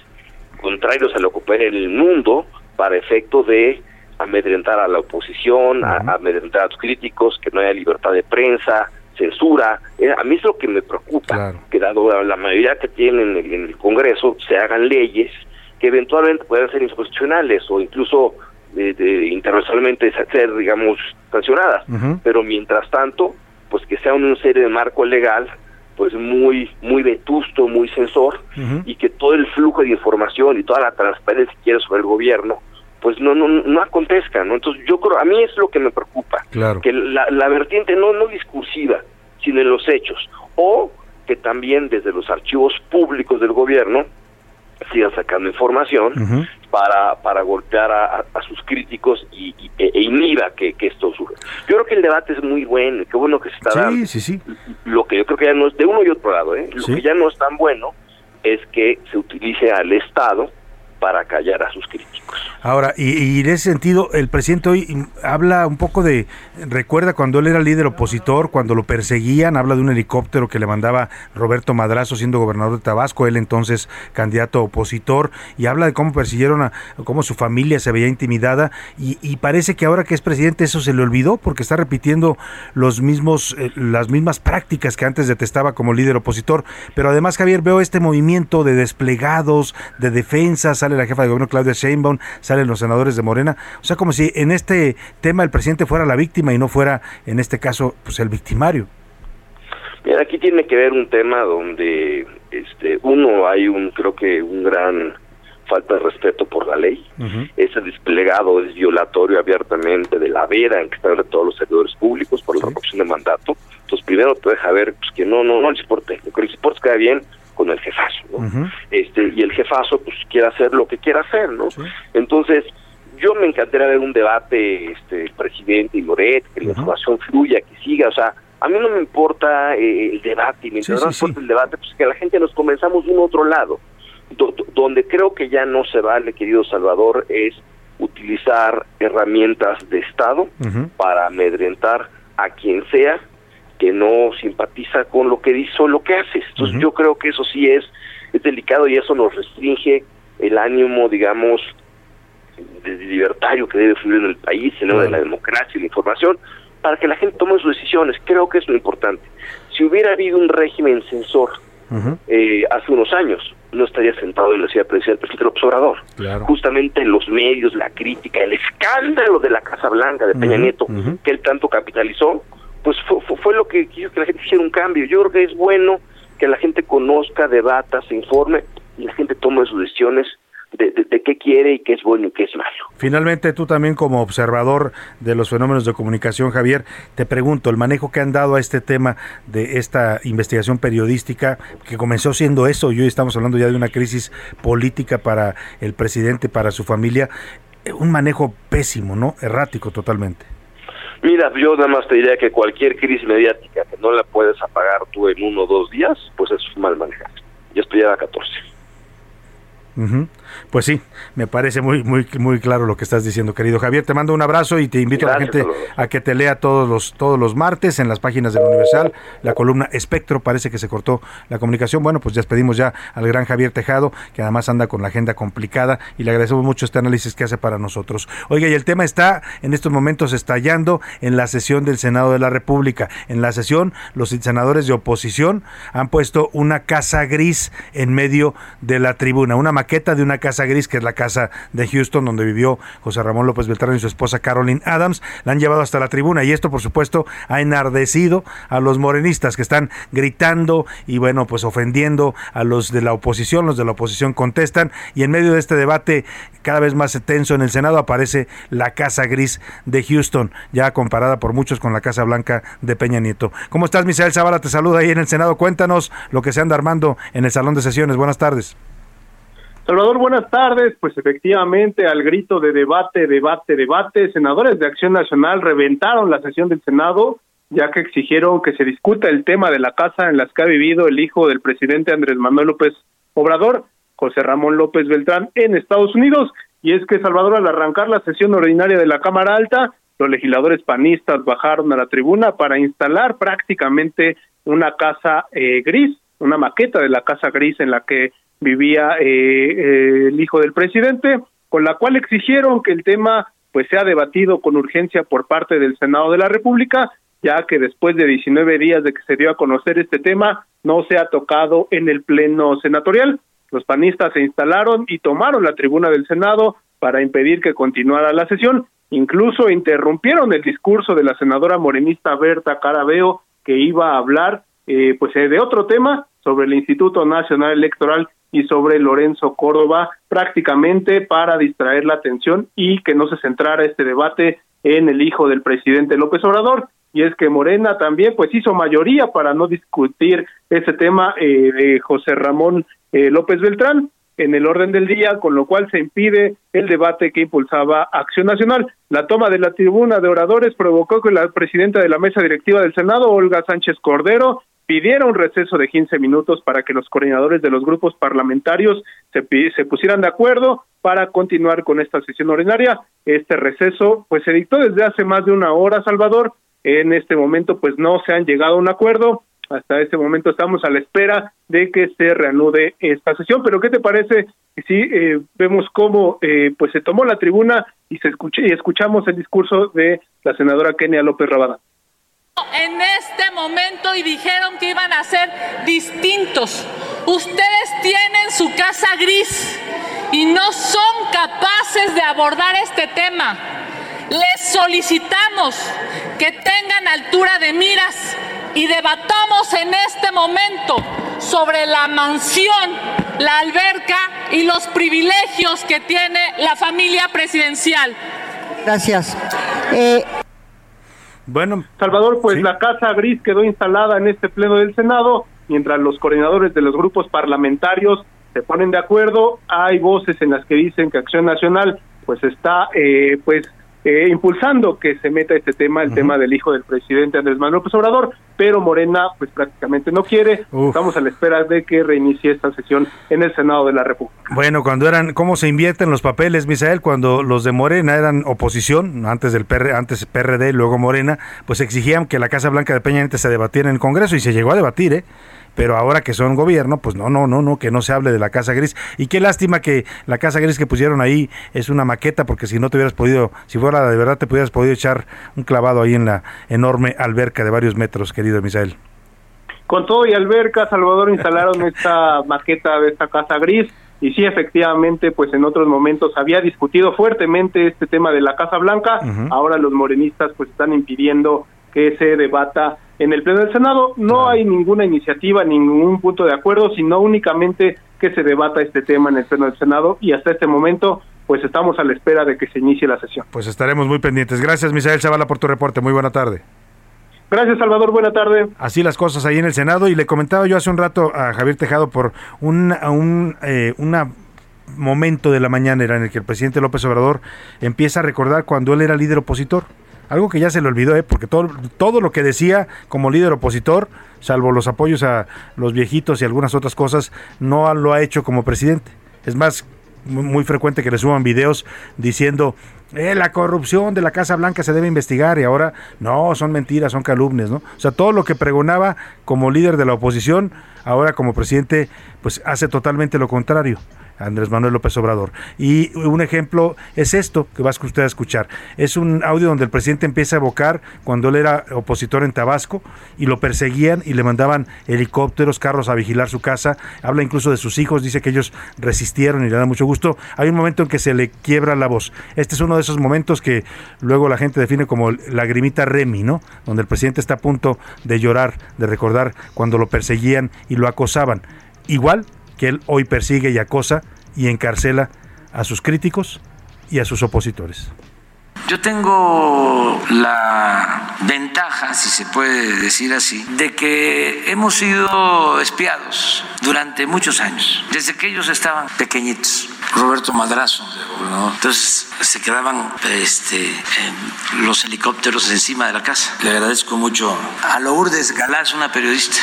contrarios a lo que opera en el mundo para efecto de amedrentar a la oposición, a, amedrentar a los críticos, que no haya libertad de prensa, censura. Eh, a mí es lo que me preocupa, que dado la mayoría que tienen en el, Congreso, se hagan leyes que eventualmente puedan ser inconstitucionales o incluso de, internacionalmente ser, digamos, sancionadas. Pero mientras tanto, pues que sea una serie de marco legal pues muy muy vetusto, muy sensor y que todo el flujo de información y toda la transparencia que quiere sobre el gobierno pues no no no acontezca, ¿no? Entonces yo creo a mí es lo que me preocupa, que la, la vertiente no no discursiva, sino en los hechos o que también desde los archivos públicos del gobierno sigan sacando información para, para golpear a, sus críticos y, e, e, inhiba que, esto ocurra. Yo creo que el debate es muy bueno, qué bueno que se está dando. Sí, sí. Lo que yo creo que ya no es de uno y otro lado, ¿eh? lo que ya no es tan bueno es que se utilice al Estado para callar a sus críticos. Ahora, y, en ese sentido, el presidente hoy habla un poco de, recuerda cuando él era líder opositor, cuando lo perseguían, habla de un helicóptero que le mandaba Roberto Madrazo siendo gobernador de Tabasco, él entonces candidato opositor, y habla de cómo persiguieron a, cómo su familia se veía intimidada, y, parece que ahora que es presidente eso se le olvidó, porque está repitiendo los mismos, eh, las mismas prácticas que antes detestaba como líder opositor. Pero además, Javier, veo este movimiento de desplegados, de defensa, sale la jefa de gobierno Claudia Sheinbaum, salen los senadores de Morena, o sea, como si en este tema el presidente fuera la víctima y no fuera, en este caso, pues el victimario. Mira, aquí tiene que ver un tema donde, este, uno, hay un, creo que un gran falta de respeto por la ley. Ese desplegado es violatorio abiertamente de la vera en que están todos los servidores públicos por la revocación de mandato. Entonces, primero te deja ver pues, que no, no, no les importa. Lo que les importa queda bien con el jefazo, ¿no? este, y el jefazo, pues, quiere hacer lo que quiera hacer, ¿no? Entonces, yo me encantaría ver un debate, este, presidente y Loret, que la información fluya, que siga, o sea, a mí no me importa eh, el debate, y mientras no me importa el debate, pues que la gente nos comenzamos de un otro lado. Donde creo que ya no se vale, querido Salvador, es utilizar herramientas de Estado para amedrentar a quien sea que no simpatiza con lo que dice o lo que hace. Entonces yo creo que eso sí es, es delicado y eso nos restringe el ánimo, digamos, de libertario que debe fluir en el país, el de la democracia y la información, para que la gente tome sus decisiones. Creo que es lo importante. Si hubiera habido un régimen censor eh, hace unos años, no estaría sentado en la ciudad presidencial presidente López Obrador. Justamente los medios, la crítica, el escándalo de la Casa Blanca de Peña Nieto, que él tanto capitalizó, pues fue, lo que quiso que la gente hiciera un cambio. Yo creo que es bueno que la gente conozca, debata, se informe y la gente tome sus decisiones de, qué quiere y qué es bueno y qué es malo. Finalmente, tú también como observador de los fenómenos de comunicación, Javier, te pregunto, el manejo que han dado a este tema de esta investigación periodística, que comenzó siendo eso, y hoy estamos hablando ya de una crisis política para el presidente, para su familia, eh, un manejo pésimo, ¿no? Errático totalmente. Mira, yo nada más te diría que cualquier crisis mediática que no la puedes apagar tú en uno o dos días, pues es mal manejado. Ya estoy a 14. Pues sí, me parece muy, muy, muy claro lo que estás diciendo, querido Javier. Te mando un abrazo y te invito a la gente a que te lea todos los, todos los martes en las páginas del Universal, la columna Espectro, parece que se cortó la comunicación. Bueno, pues despedimos ya al gran Javier Tejado, que además anda con la agenda complicada y le agradecemos mucho este análisis que hace para nosotros. Oiga, y el tema está en estos momentos estallando en la sesión del Senado de la República. En la sesión, los senadores de oposición han puesto una casa gris en medio de la tribuna, una maqueta de una casa Gris, que es la casa de Houston donde vivió José Ramón López Beltrán y su esposa Carolyn Adams. La han llevado hasta la tribuna y esto, por supuesto, ha enardecido a los morenistas que están gritando y, bueno, pues ofendiendo a los de la oposición. Los de la oposición contestan y en medio de este debate cada vez más tenso en el Senado aparece la Casa Gris de Houston, ya comparada por muchos con la Casa Blanca de Peña Nieto. ¿Cómo estás, Misael Zavala? Te saluda ahí en el Senado. Cuéntanos lo que se anda armando en el Salón de Sesiones. Buenas tardes. Salvador, buenas tardes. Pues efectivamente, al grito de debate, debate, debate, senadores de Acción Nacional reventaron la sesión del Senado, ya que exigieron que se discuta el tema de la casa en las que ha vivido el hijo del presidente Andrés Manuel López Obrador, José Ramón López Beltrán, en Estados Unidos. Y es que, Salvador, al arrancar la sesión ordinaria de la Cámara Alta, los legisladores panistas bajaron a la tribuna para instalar prácticamente una casa eh, gris, una maqueta de la casa gris en la que vivía eh, eh, el hijo del presidente, con la cual exigieron que el tema pues sea debatido con urgencia por parte del Senado de la República, ya que después de 19 días de que se dio a conocer este tema, no se ha tocado en el Pleno Senatorial. Los panistas se instalaron y tomaron la tribuna del Senado para impedir que continuara la sesión. Incluso interrumpieron el discurso de la senadora morenista Berta Carabeo, que iba a hablar eh, pues de otro tema sobre el Instituto Nacional Electoral y sobre Lorenzo Córdoba prácticamente para distraer la atención y que no se centrara este debate en el hijo del presidente López Obrador y es que Morena también pues hizo mayoría para no discutir ese tema eh, de José Ramón eh, López Beltrán en el orden del día, con lo cual se impide el debate que impulsaba Acción Nacional. La toma de la tribuna de oradores provocó que la presidenta de la mesa directiva del Senado, Olga Sánchez Cordero, pidiera un receso de 15 minutos para que los coordinadores de los grupos parlamentarios se, se pusieran de acuerdo para continuar con esta sesión ordinaria. Este receso pues se dictó desde hace más de una hora, Salvador. En este momento pues no se han llegado a un acuerdo. Hasta este momento estamos a la espera de que se reanude esta sesión. Pero ¿qué te parece si eh, vemos cómo eh, pues se tomó la tribuna y se escuche, y escuchamos el discurso de la senadora Kenia López Rabada? En este momento y dijeron que iban a ser distintos. Ustedes tienen su casa gris y no son capaces de abordar este tema. Les solicitamos que tengan altura de miras y debatamos en este momento sobre la mansión, la alberca y los privilegios que tiene la familia presidencial. Gracias. Eh, bueno, Salvador, pues la Casa Gris quedó instalada en este pleno del Senado, mientras los coordinadores de los grupos parlamentarios se ponen de acuerdo. Hay voces en las que dicen que Acción Nacional pues está eh, pues eh, impulsando que se meta este tema, el tema del hijo del presidente Andrés Manuel López Obrador, pero Morena pues prácticamente no quiere. Estamos a la espera de que reinicie esta sesión en el Senado de la República. Bueno, cuando eran, ¿cómo se invierten los papeles, Misael? Cuando los de Morena eran oposición, antes del PR, antes PRD, luego Morena, pues exigían que la Casa Blanca de Peña Nieto se debatiera en el Congreso y se llegó a debatir, ¿eh? Pero ahora que son gobierno, pues no, no, no, no, que no se hable de la Casa Gris. Y qué lástima que la Casa Gris que pusieron ahí es una maqueta, porque si no te hubieras podido, si fuera de verdad, te hubieras podido echar un clavado ahí en la enorme alberca de varios metros, querido Misael. Con todo y alberca, Salvador instalaron esta maqueta de esta Casa Gris y sí efectivamente pues en otros momentos había discutido fuertemente este tema de la Casa Blanca ahora los morenistas pues están impidiendo que se debata en el Pleno del Senado. No hay ninguna iniciativa, ningún punto de acuerdo, sino únicamente que se debata este tema en el Pleno del Senado y hasta este momento pues estamos a la espera de que se inicie la sesión. Pues estaremos muy pendientes. Gracias, Misael Zavala, por tu reporte. Muy buena tarde. Gracias, Salvador. Buena tarde. Así las cosas ahí en el Senado. Y le comentaba yo hace un rato a Javier Tejado por un, un eh, una momento de la mañana en el que el presidente López Obrador empieza a recordar cuando él era líder opositor algo que ya se le olvidó, ¿eh? porque todo, todo lo que decía como líder opositor, salvo los apoyos a los viejitos y algunas otras cosas, no lo ha hecho como presidente. Es más, muy frecuente que le suban videos diciendo eh, la corrupción de la Casa Blanca se debe investigar y ahora no, son mentiras, son calumnias, ¿no? O sea, todo lo que pregonaba como líder de la oposición, ahora como presidente, pues hace totalmente lo contrario. Andrés Manuel López Obrador. Y un ejemplo es esto que vas usted a escuchar. Es un audio donde el presidente empieza a evocar cuando él era opositor en Tabasco y lo perseguían y le mandaban helicópteros, carros a vigilar su casa. Habla incluso de sus hijos, dice que ellos resistieron y le da mucho gusto. Hay un momento en que se le quiebra la voz. Este es uno de esos momentos que luego la gente define como lagrimita Remy, ¿no? Donde el presidente está a punto de llorar, de recordar cuando lo perseguían y lo acosaban. Igual que él hoy persigue y acosa y encarcela a sus críticos y a sus opositores. Yo tengo la ventaja, si se puede decir así, de que hemos sido espiados durante muchos años, desde que ellos estaban pequeñitos. Roberto Madrazo, entonces se quedaban este, los helicópteros encima de la casa. Le agradezco mucho a Lourdes Galás, una periodista,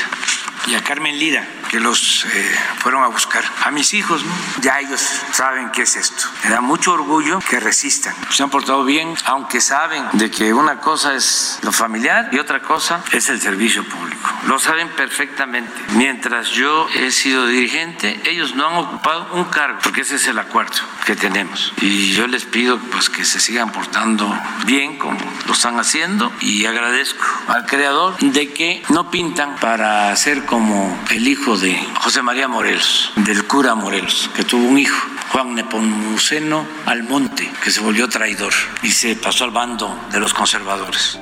y a Carmen Lira, que los eh, fueron a buscar. A mis hijos, ya ellos saben qué es esto. Me da mucho orgullo que resistan. Se han portado bien, aunque saben de que una cosa es lo familiar y otra cosa es el servicio público. Lo saben perfectamente. Mientras yo he sido dirigente, ellos no han ocupado un cargo, porque ese es el acuerdo que tenemos. Y yo les pido pues que se sigan portando bien como lo están haciendo y agradezco al creador de que no pintan para ser como el hijo de José María Morelos, del cura Morelos, que tuvo un hijo, Juan Nepomuceno Almonte, que se volvió traidor y se pasó al bando de los conservadores.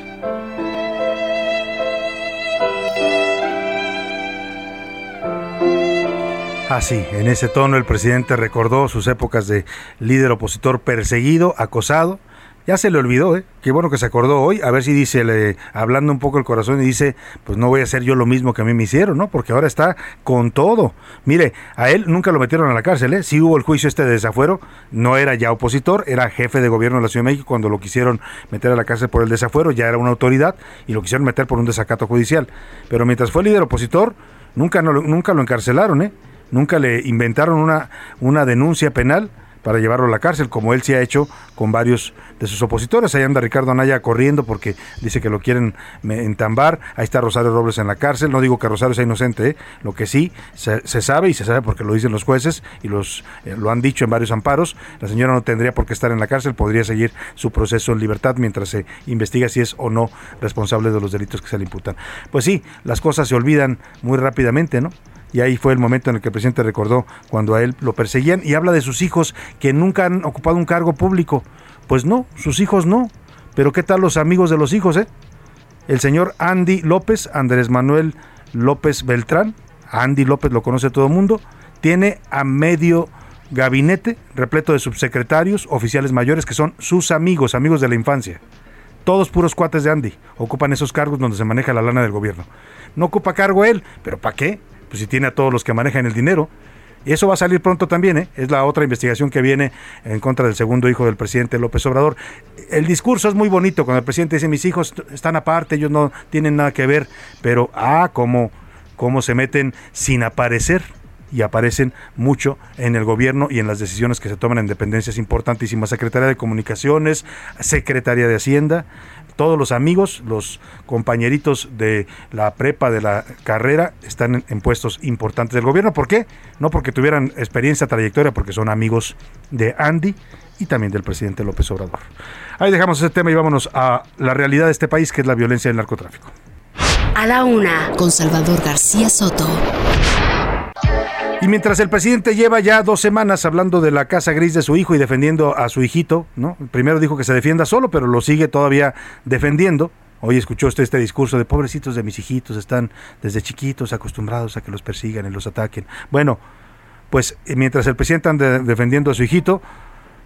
Así, en ese tono el presidente recordó sus épocas de líder opositor perseguido, acosado, Ya se le olvidó, ¿eh? Qué bueno que se acordó hoy. A ver si dice, le, hablando un poco el corazón, y dice, pues no voy a hacer yo lo mismo que a mí me hicieron, ¿no? Porque ahora está con todo. Mire, a él nunca lo metieron a la cárcel, ¿eh? Sí hubo el juicio este de desafuero. No era ya opositor, era jefe de gobierno de la Ciudad de México cuando lo quisieron meter a la cárcel por el desafuero. Ya era una autoridad y lo quisieron meter por un desacato judicial. Pero mientras fue líder opositor, nunca, no, nunca lo encarcelaron, ¿eh? Nunca le inventaron una, una denuncia penal para llevarlo a la cárcel, como él sí ha hecho con varios de sus opositores. Ahí anda Ricardo Anaya corriendo porque dice que lo quieren entambar. Ahí está Rosario Robles en la cárcel. No digo que Rosario sea inocente, ¿eh? lo que sí se, sabe y se sabe porque lo dicen los jueces y los eh, lo han dicho en varios amparos. La señora no tendría por qué estar en la cárcel, podría seguir su proceso en libertad mientras se investiga si es o no responsable de los delitos que se le imputan. Pues sí, las cosas se olvidan muy rápidamente, ¿no? Y ahí fue el momento en el que el presidente recordó cuando a él lo perseguían y habla de sus hijos que nunca han ocupado un cargo público. Pues no, sus hijos no. Pero ¿qué tal los amigos de los hijos, eh? El señor Andy López, Andrés Manuel López Beltrán, Andy López lo conoce todo el mundo, tiene a medio gabinete repleto de subsecretarios, oficiales mayores que son sus amigos, amigos de la infancia. Todos puros cuates de Andy ocupan esos cargos donde se maneja la lana del gobierno. No ocupa cargo él, pero ¿para qué? Pues si tiene a todos los que manejan el dinero. Y eso va a salir pronto también, ¿eh? es la otra investigación que viene en contra del segundo hijo del presidente López Obrador. El discurso es muy bonito cuando el presidente dice mis hijos están aparte, ellos no tienen nada que ver, pero ah, cómo, cómo se meten sin aparecer y aparecen mucho en el gobierno y en las decisiones que se toman en dependencias importantísimas. Secretaría de Comunicaciones, Secretaría de Hacienda, todos los amigos, los compañeritos de la prepa, de la carrera, están en, puestos importantes del gobierno. ¿Por qué? No porque tuvieran experiencia, trayectoria, porque son amigos de Andy y también del presidente López Obrador. Ahí dejamos ese tema y vámonos a la realidad de este país, que es la violencia del narcotráfico. A la una, con Salvador García Soto. Y mientras el presidente lleva ya dos semanas hablando de la casa gris de su hijo y defendiendo a su hijito, ¿no? Primero dijo que se defienda solo, pero lo sigue todavía defendiendo. Hoy escuchó usted este discurso de pobrecitos de mis hijitos, están desde chiquitos acostumbrados a que los persigan y los ataquen. Bueno, pues eh, mientras el presidente anda defendiendo a su hijito,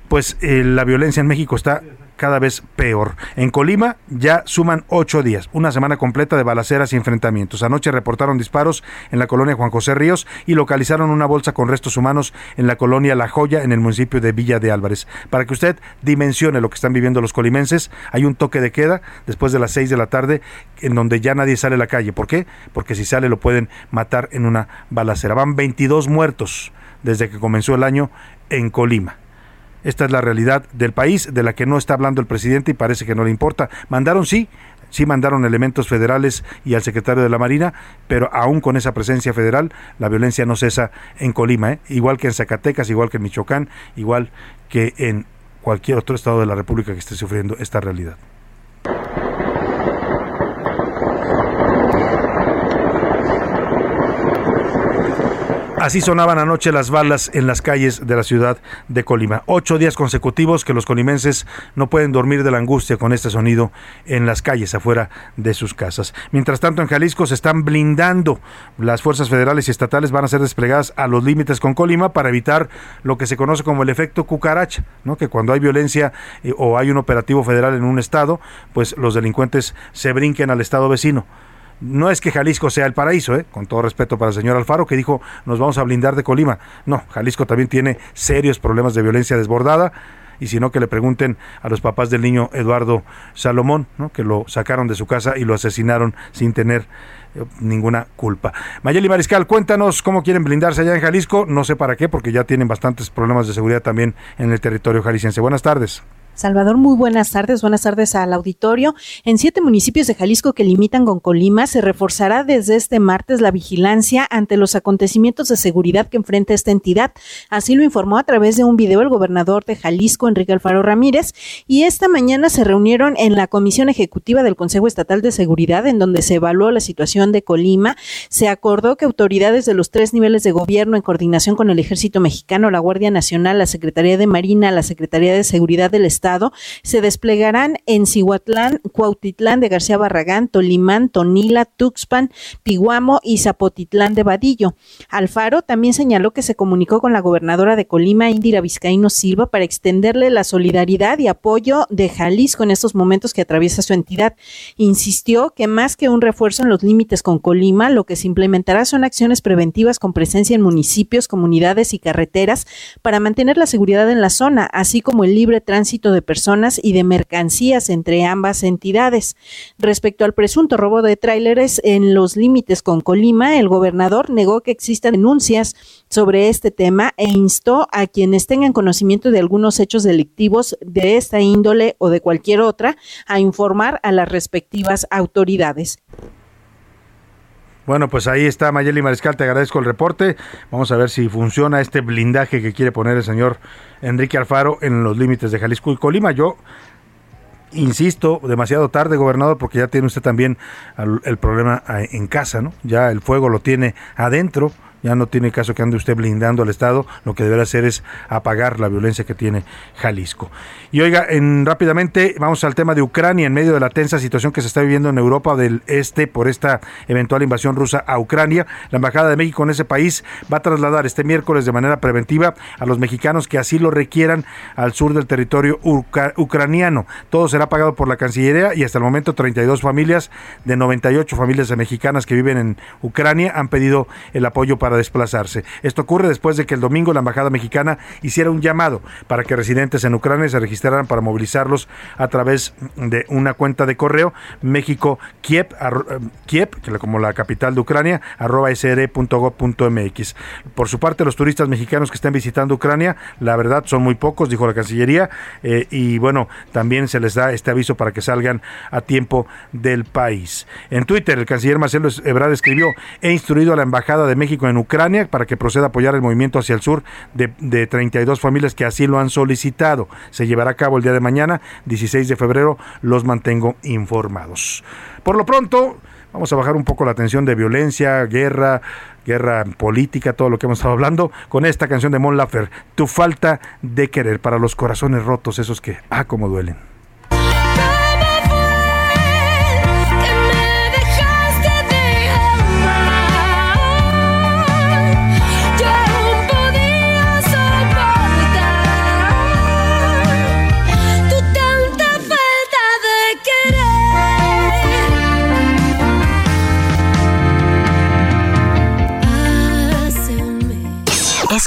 pues eh, la violencia en México está cada vez peor. En Colima ya suman ocho días, una semana completa de balaceras y enfrentamientos. Anoche reportaron disparos en la colonia Juan José Ríos y localizaron una bolsa con restos humanos en la colonia La Joya, en el municipio de Villa de Álvarez. Para que usted dimensione lo que están viviendo los colimenses, hay un toque de queda después de las seis de la tarde en donde ya nadie sale a la calle. ¿Por qué? Porque si sale lo pueden matar en una balacera. Van 22 muertos desde que comenzó el año en Colima. Esta es la realidad del país de la que no está hablando el presidente y parece que no le importa. Mandaron, sí, sí mandaron elementos federales y al secretario de la Marina, pero aún con esa presencia federal, la violencia no cesa en Colima, ¿eh? igual que en Zacatecas, igual que en Michoacán, igual que en cualquier otro estado de la República que esté sufriendo esta realidad. Así sonaban anoche las balas en las calles de la ciudad de Colima. Ocho días consecutivos que los colimenses no pueden dormir de la angustia con este sonido en las calles afuera de sus casas. Mientras tanto, en Jalisco se están blindando. Las fuerzas federales y estatales van a ser desplegadas a los límites con Colima para evitar lo que se conoce como el efecto cucaracha, ¿no? que cuando hay violencia eh, o hay un operativo federal en un estado, pues los delincuentes se brinquen al estado vecino no es que Jalisco sea el paraíso, ¿eh? con todo respeto para el señor Alfaro, que dijo nos vamos a blindar de Colima. No, Jalisco también tiene serios problemas de violencia desbordada. Y si no, que le pregunten a los papás del niño Eduardo Salomón, ¿no? que lo sacaron de su casa y lo asesinaron sin tener eh, ninguna culpa. Mayeli Mariscal, cuéntanos cómo quieren blindarse allá en Jalisco. No sé para qué, porque ya tienen bastantes problemas de seguridad también en el territorio jalisciense. Buenas tardes. Salvador, muy buenas tardes. Buenas tardes al auditorio. En siete municipios de Jalisco que limitan con Colima se reforzará desde este martes la vigilancia ante los acontecimientos de seguridad que enfrenta esta entidad. Así lo informó a través de un video el gobernador de Jalisco, Enrique Alfaro Ramírez, y esta mañana se reunieron en la Comisión Ejecutiva del Consejo Estatal de Seguridad, en donde se evaluó la situación de Colima. Se acordó que autoridades de los tres niveles de gobierno, en coordinación con el Ejército Mexicano, la Guardia Nacional, la Secretaría de Marina, la Secretaría de Seguridad del Estado, se desplegarán en Cihuatlán, Cuautitlán de García Barragán, Tolimán, Tonila, Tuxpan, Piguamo y Zapotitlán de Vadillo. Alfaro también señaló que se comunicó con la gobernadora de Colima, Indira Vizcaíno Silva, para extenderle la solidaridad y apoyo de Jalisco en estos momentos que atraviesa su entidad. Insistió que más que un refuerzo en los límites con Colima, lo que se implementará son acciones preventivas con presencia en municipios, comunidades y carreteras para mantener la seguridad en la zona, así como el libre tránsito de personas y de mercancías entre ambas entidades. Respecto al presunto robo de tráileres en los límites con Colima, el gobernador negó que existan denuncias sobre este tema e instó a quienes tengan conocimiento de algunos hechos delictivos de esta índole o de cualquier otra a informar a las respectivas autoridades. Bueno, pues ahí está Mayeli Mariscal, te agradezco el reporte. Vamos a ver si funciona este blindaje que quiere poner el señor Enrique Alfaro en los límites de Jalisco y Colima. Yo insisto, demasiado tarde, gobernador, porque ya tiene usted también el problema eh, en casa, ¿no? Ya el fuego lo tiene adentro ya no tiene caso que ande usted blindando al Estado, lo que deberá hacer es apagar la violencia que tiene Jalisco. Y oiga, en, rápidamente vamos al tema de Ucrania, en medio de la tensa situación que se está viviendo en Europa del Este por esta eventual invasión rusa a Ucrania. La Embajada de México en ese país va a trasladar este miércoles de manera preventiva a los mexicanos que así lo requieran al sur del territorio ucraniano. Todo será pagado por la Cancillería y hasta el momento 32 familias de 98 familias mexicanas que viven en Ucrania han pedido el apoyo para desplazarse. Esto ocurre después de que el domingo la Embajada Mexicana hiciera un llamado para que residentes en Ucrania se registraran para movilizarlos a través de una cuenta de correo México Kiev, eh, Kiev como la capital de Ucrania, arroba sr.gov.mx. Por su parte, los turistas mexicanos que estén visitando Ucrania, la verdad son muy pocos, dijo la Cancillería, eh, y bueno, también se les da este aviso para que salgan a tiempo del país. En Twitter, el canciller Marcelo Ebrard escribió, he instruido a la Embajada de México en Ucrania para que proceda a apoyar el movimiento hacia el sur de, de 32 familias que así lo han solicitado. Se llevará a cabo el día de mañana, 16 de febrero, los mantengo informados. Por lo pronto, vamos a bajar un poco la tensión de violencia, guerra, guerra política, todo lo que hemos estado hablando, con esta canción de Mon Laffer, Tu falta de querer para los corazones rotos, esos que, ah, como duelen.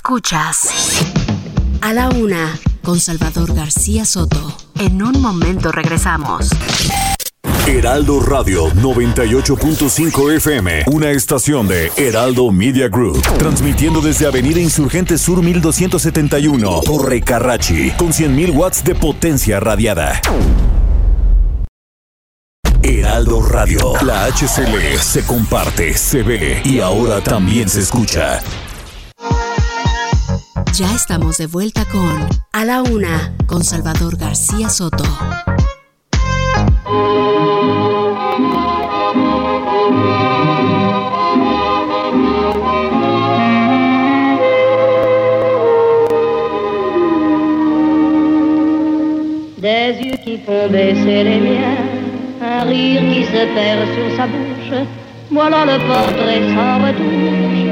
Escuchas a la una con Salvador García Soto. En un momento regresamos. Heraldo Radio 98.5 FM, una estación de Heraldo Media Group, transmitiendo desde Avenida Insurgente Sur 1271, Torre Carrachi, con 100.000 watts de potencia radiada. Heraldo Radio, la HCL se comparte, se ve y ahora también se escucha. Ya estamos de vuelta con A la Una, con Salvador García Soto. Des yeux qui font baisser les miens, un rire qui se perd sur sa bouche, voilà le portrait sans retouche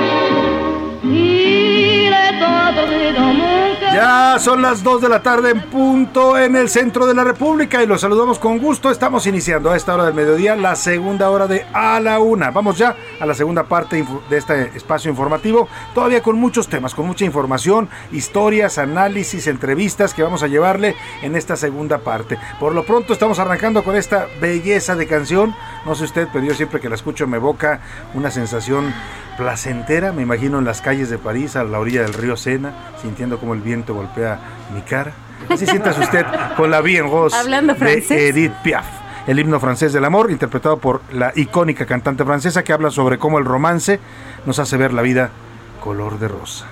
Ya son las 2 de la tarde en punto en el centro de la República y los saludamos con gusto. Estamos iniciando a esta hora del mediodía la segunda hora de A la Una. Vamos ya a la segunda parte de este espacio informativo, todavía con muchos temas, con mucha información, historias, análisis, entrevistas que vamos a llevarle en esta segunda parte. Por lo pronto estamos arrancando con esta belleza de canción. No sé usted, pero yo siempre que la escucho me evoca una sensación placentera, me imagino en las calles de París, a la orilla del río Sena, sintiendo como el viento golpea mi cara. Así siéntase usted con la bien voz Hablando de francés. Edith Piaf. El himno francés del amor, interpretado por la icónica cantante francesa que habla sobre cómo el romance nos hace ver la vida color de rosa.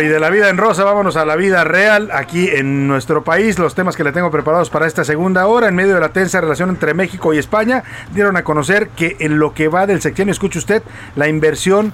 Y de la vida en rosa, vámonos a la vida real aquí en nuestro país. Los temas que le tengo preparados para esta segunda hora, en medio de la tensa relación entre México y España, dieron a conocer que en lo que va del sexenio, escuche usted, la inversión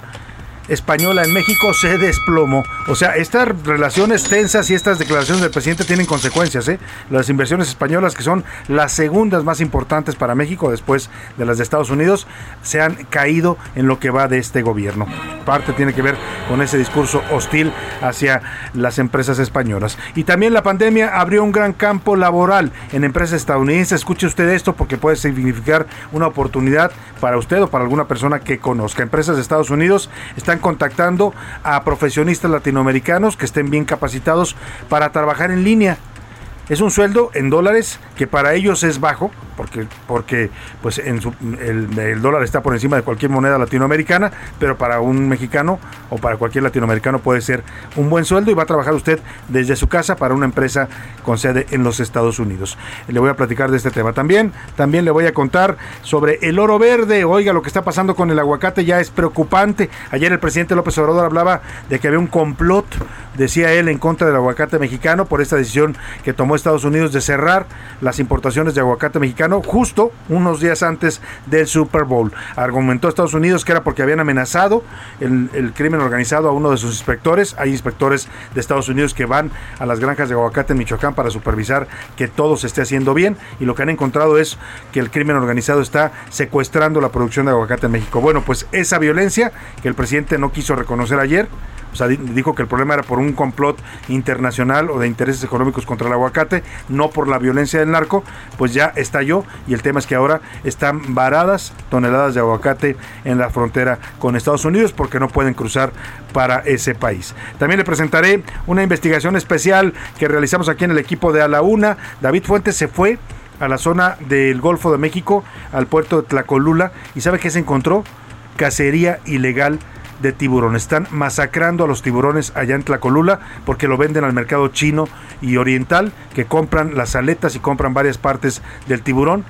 española en México se desplomó. O sea, estas relaciones tensas y estas declaraciones del presidente tienen consecuencias. ¿eh? Las inversiones españolas, que son las segundas más importantes para México después de las de Estados Unidos, se han caído en lo que va de este gobierno. Parte tiene que ver con ese discurso hostil hacia las empresas españolas. Y también la pandemia abrió un gran campo laboral en empresas estadounidenses. Escuche usted esto porque puede significar una oportunidad para usted o para alguna persona que conozca. Empresas de Estados Unidos están contactando a profesionistas latinoamericanos que estén bien capacitados para trabajar en línea. Es un sueldo en dólares que para ellos es bajo, porque, porque pues el dólar está por encima de cualquier moneda latinoamericana, pero para un mexicano o para cualquier latinoamericano puede ser un buen sueldo y va a trabajar usted desde su casa para una empresa con sede en los Estados Unidos. Le voy a platicar de este tema también. También le voy a contar sobre el oro verde. Oiga, lo que está pasando con el aguacate ya es preocupante. Ayer el presidente López Obrador hablaba de que había un complot, decía él, en contra del aguacate mexicano por esta decisión que tomó Estados Unidos de cerrar las importaciones de aguacate mexicano justo unos días antes del Super Bowl. Argumentó Estados Unidos que era porque habían amenazado el, crimen organizado a uno de sus inspectores. Hay inspectores de Estados Unidos que van a las granjas de aguacate en Michoacán para supervisar que todo se esté haciendo bien y lo que han encontrado es que el crimen organizado está secuestrando la producción de aguacate en México. Bueno, pues esa violencia que el presidente no quiso reconocer ayer, o sea, di- dijo que el problema era por un complot internacional o de intereses económicos contra el aguacate, no por la violencia del narco, pues ya estalló y el tema es que ahora están varadas toneladas de aguacate en la frontera con Estados Unidos porque no pueden cruzar para ese país. También le presentaré una investigación especial que realizamos aquí en el equipo de A la Una. David Fuentes se fue a la zona del Golfo de México, al puerto de Tlacolula, y ¿sabe qué se encontró? Cacería ilegal de tiburones. Están masacrando a los tiburones allá en Tlacolula porque lo venden al mercado chino y oriental, que compran las aletas y compran varias partes del tiburón.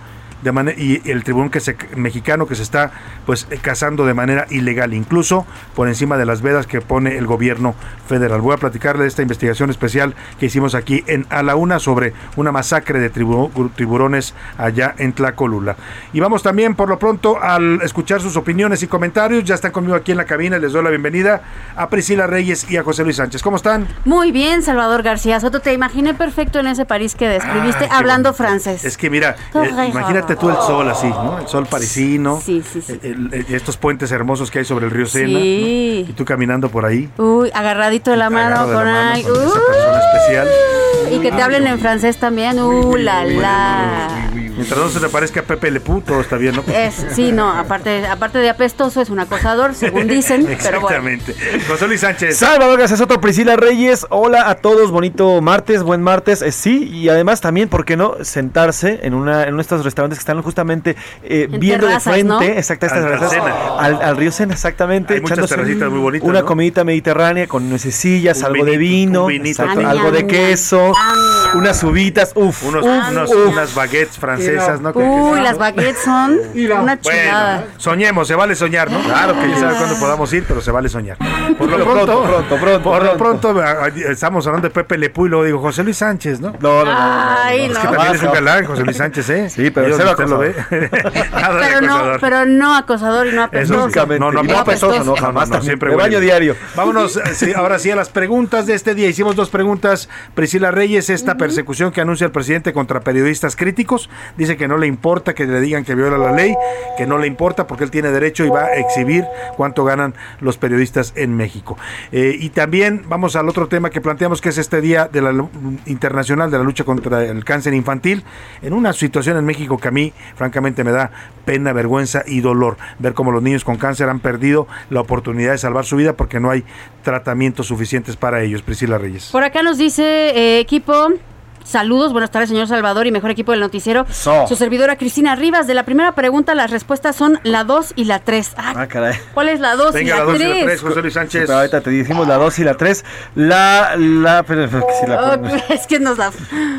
De y el tiburón que se, mexicano que se está pues eh, cazando de manera ilegal, incluso por encima de las vedas que pone el gobierno federal. Voy a platicarle de esta investigación especial que hicimos aquí en A la Una sobre una masacre de tibu- tiburones allá en Tlacolula. Y vamos también por lo pronto al escuchar sus opiniones y comentarios. Ya están conmigo aquí en la cabina. Les doy la bienvenida a Priscila Reyes y a José Luis Sánchez. ¿Cómo están? Muy bien, Salvador García Soto. Te imaginé perfecto en ese París que describiste Ay, hablando francés. Es que mira, eh, imagínate Tú el sol así, ¿no? El sol parisino. Sí, sí, sí. el- el- estos puentes hermosos que hay sobre el río Sena. Sí. ¿no? Y tú caminando por ahí. Uy, agarradito de la mano con con esa persona especial. Y que te hablen en francés también. Uh, la la. Mientras no se te parezca a Pepe Lepú, todo está bien, ¿no? Es, sí, no, aparte, aparte de apestoso, es un acosador, según dicen, pero bueno. Exactamente. José Luis Sánchez. Salvador García Soto, Priscila Reyes, hola a todos, bonito martes, buen martes, eh, sí, y además también, ¿por qué no sentarse en una en uno de estos restaurantes que están justamente eh, En viendo terrazas, de frente, ¿no? exacta, estas Al- al terrazas, al, al río Sena, exactamente, Hay muchas terracitas muy bonitas, una ¿no? comidita mediterránea con nuececillas, Un algo de vino, vinito. exacto, algo de queso, unas uvitas, uff, Unos, uf, unos- uf. unas baguettes francesas, Uy, las baguettes son una chulada. Bueno, soñemos, se vale soñar, ¿no? Claro que ya sabe cuándo podamos ir, pero se vale soñar. Por lo pronto, pronto, pronto, pronto, por lo pronto. estamos hablando de Pepe Lepú y luego digo José Luis Sánchez, ¿no? No, no, no, no, Ay, no, Es no. que también es un galán, José Luis Sánchez, ¿eh? Sí, pero cero de Pero no, acosador. pero no acosador y no apestoso. No, no, no, no apestoso, no, no, jamás siempre baño diario. Vámonos, eh, sí, ahora sí, a las preguntas de este día. Hicimos dos preguntas. Priscila Reyes, esta persecución que anuncia el presidente contra periodistas críticos, dice que no le importa que le digan que viola la ley, que no le importa porque él tiene derecho y va a exhibir cuánto ganan los periodistas en México. Eh, y también vamos al otro tema que planteamos, que es este Día de la, Internacional de la Lucha contra el Cáncer Infantil, en una situación en México que a mí, francamente, me da pena, vergüenza y dolor ver cómo los niños con cáncer han perdido la oportunidad de salvar su vida porque no hay tratamientos suficientes para ellos. Priscila Reyes. Por acá nos dice eh, equipo. Saludos, buenas tardes, señor Salvador y mejor equipo del noticiero. Su servidora Cristina Rivas. De la primera pregunta, las respuestas son la 2 y la 3. Ah, Ah, caray. ¿Cuál es la 2 y Venga, la la dos y la 3? tres, José Luis Sí, Sánchez. pero ahorita te dijimos la 2 y la 3. La, la, pero, pero, si la pones- es que nos la...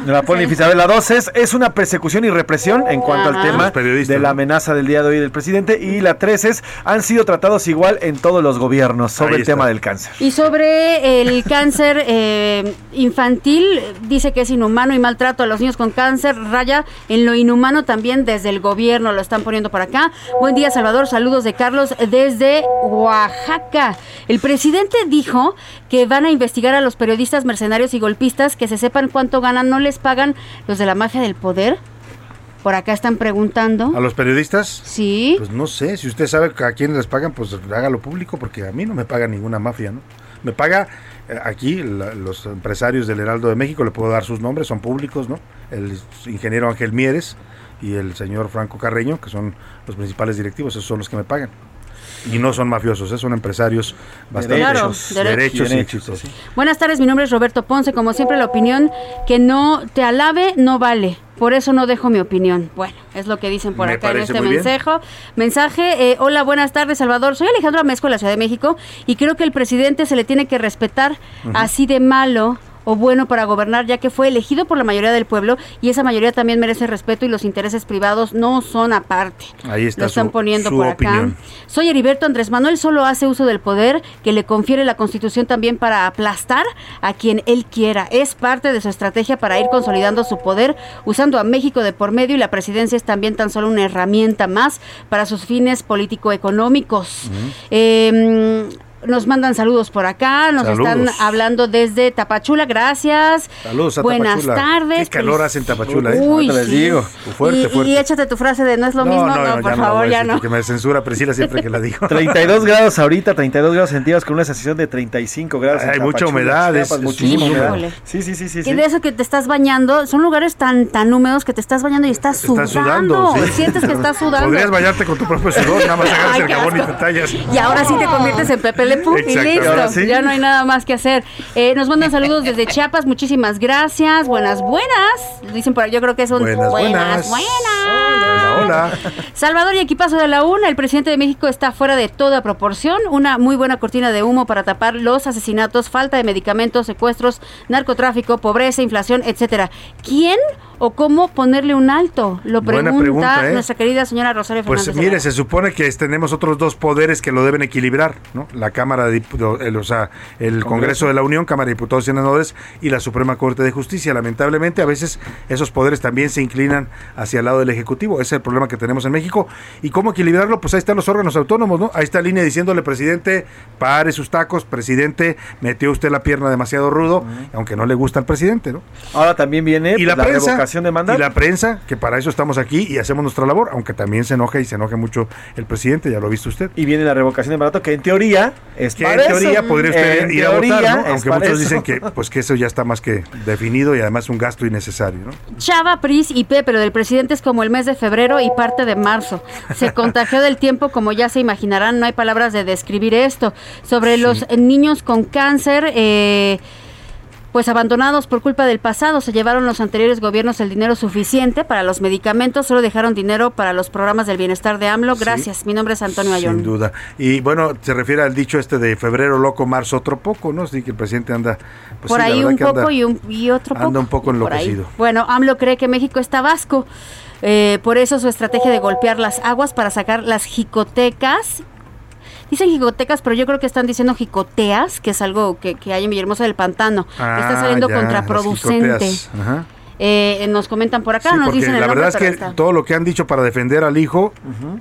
La pone difícil. A ver, la 2 es, es una persecución y represión en cuanto Ajá. al tema de la amenaza del día de hoy del presidente. Y la 3 es, han sido tratados igual en todos los gobiernos sobre Ahí el está. tema del cáncer. Y sobre el cáncer eh, infantil, dice que es inhumano y maltrato a los niños con cáncer, raya en lo inhumano también desde el gobierno, lo están poniendo por acá. Buen día, Salvador, saludos de Carlos desde Oaxaca. El presidente dijo que van a investigar a los periodistas mercenarios y golpistas, que se sepan cuánto ganan, no les pagan los de la mafia del poder. Por acá están preguntando. ¿A los periodistas? Sí. Pues no sé, si usted sabe a quién les pagan, pues hágalo público, porque a mí no me paga ninguna mafia, ¿no? Me paga aquí la- los empresarios del Heraldo de México, le puedo dar sus nombres, son públicos, ¿no? El ingeniero Ángel Mieres y el señor Franco Carreño, que son los principales directivos, esos son los que me pagan. Y no son mafiosos, eh, son empresarios bastante Claro, derechos, derechos. y exitosos. sí. Buenas tardes, mi nombre es Roberto Ponce. Como siempre, la opinión que no te alabe no vale. Por eso no dejo mi opinión. Bueno, es lo que dicen por Me acá en este mensaje. Mensaje, eh, hola, buenas tardes, Salvador. Soy Alejandro Amezco de la Ciudad de México y creo que el presidente se le tiene que respetar así de malo o bueno para gobernar, ya que fue elegido por la mayoría del pueblo y esa mayoría también merece respeto y los intereses privados no son aparte. Ahí está Lo están su- poniendo su por opinión. acá. Soy Heriberto Andrés Manuel, solo hace uso del poder que le confiere la Constitución también para aplastar a quien él quiera. Es parte de su estrategia para ir consolidando su poder, usando a México de por medio y la presidencia es también tan solo una herramienta más para sus fines político-económicos. Eh, nos mandan saludos por acá, nos Saludos. están hablando desde Tapachula, gracias. Saludos a Buenas Tapachula. tardes. Qué calor Fel- hace en Tapachula, ¿eh? Uy, les sí. digo. Fuerte, y, fuerte. y échate tu frase de no es lo mismo, no, por ya favor, voy a ya decir, no. Que me censura Priscila siempre que la digo. 32 grados ahorita, 32 grados centígrados con una sensación de 35 grados. en Hay mucha humedad, es- híjole. Sí, sí, sí, sí. Y sí. de eso que te estás bañando, son lugares tan tan húmedos que te estás bañando y estás sudando. Estás sudando, sí. Sientes que estás sudando. Podrías bañarte con tu propio sudor, nada más agarras Ay, el jabón y te tallas. Y ahora sí te conviertes en Pepe Y listo. Sí. Ya no hay nada más que hacer. Eh, nos mandan saludos desde Chiapas, muchísimas gracias. Buenas, buenas. Dicen por ahí, yo creo que son Buenas, buenas. buenas. Hola, hola. Salvador y equipazo de la UNA, el presidente de México está fuera de toda proporción. Una muy buena cortina de humo para tapar los asesinatos, falta de medicamentos, secuestros, narcotráfico, pobreza, inflación, etcétera. ¿Quién o cómo ponerle un alto? Lo Buena pregunta pregunta, ¿eh? nuestra querida señora Rosario Pues Fernández. mire, Ayala. se supone que tenemos otros dos poderes que lo deben equilibrar, ¿no? La Cámara de Diputados, o sea, el Congreso de la Unión, Cámara de Diputados y Senadores y la Suprema Corte de Justicia. Lamentablemente, a veces esos poderes también se inclinan hacia el lado del Ejecutivo. Ese es el problema que tenemos en México. ¿Y cómo equilibrarlo? Pues ahí están los órganos autónomos, ¿no? Ahí está línea diciéndole, presidente, pare sus tacos, presidente, metió usted la pierna demasiado rudo, aunque no le gusta al presidente, ¿no? Ahora también viene y pues, la, prensa de mandato. y la prensa que para eso estamos aquí y hacemos nuestra labor aunque también se enoja y se enoje mucho el presidente ya lo ha visto usted Y viene la revocación de mandato, que en teoría es que para en eso. teoría podría usted En ir a votar aunque muchos eso. dicen que pues que eso ya está más que definido y además un gasto innecesario ¿no? Chava, Pris y P, pero del presidente es como el mes de febrero y parte de marzo. Se contagió del tiempo, como ya se imaginarán, no hay palabras de describir esto. Sobre los niños con cáncer, eh, pues abandonados por culpa del pasado, se llevaron los anteriores gobiernos el dinero suficiente para los medicamentos, solo dejaron dinero para los programas del bienestar de AMLO. Sí. Gracias, mi nombre es Antonio sin Ayón. duda y bueno se refiere al dicho este de febrero loco marzo otro poco no así que el presidente anda pues por sí, ahí un poco anda- y, un, y otro poco. anda un poco enloquecido. Bueno, AMLO cree que México está vasco. Eh, por eso su estrategia de golpear las aguas para sacar las jicotecas. Dicen jicotecas, pero yo creo que están diciendo jicoteas, que es algo que, que hay en Villahermosa del Pantano. que está Ah, saliendo ya, contraproducente. Ajá. Eh, nos comentan por acá, Sí, nos porque dicen el la nombre, verdad es que está. todo lo que han dicho para defender al hijo,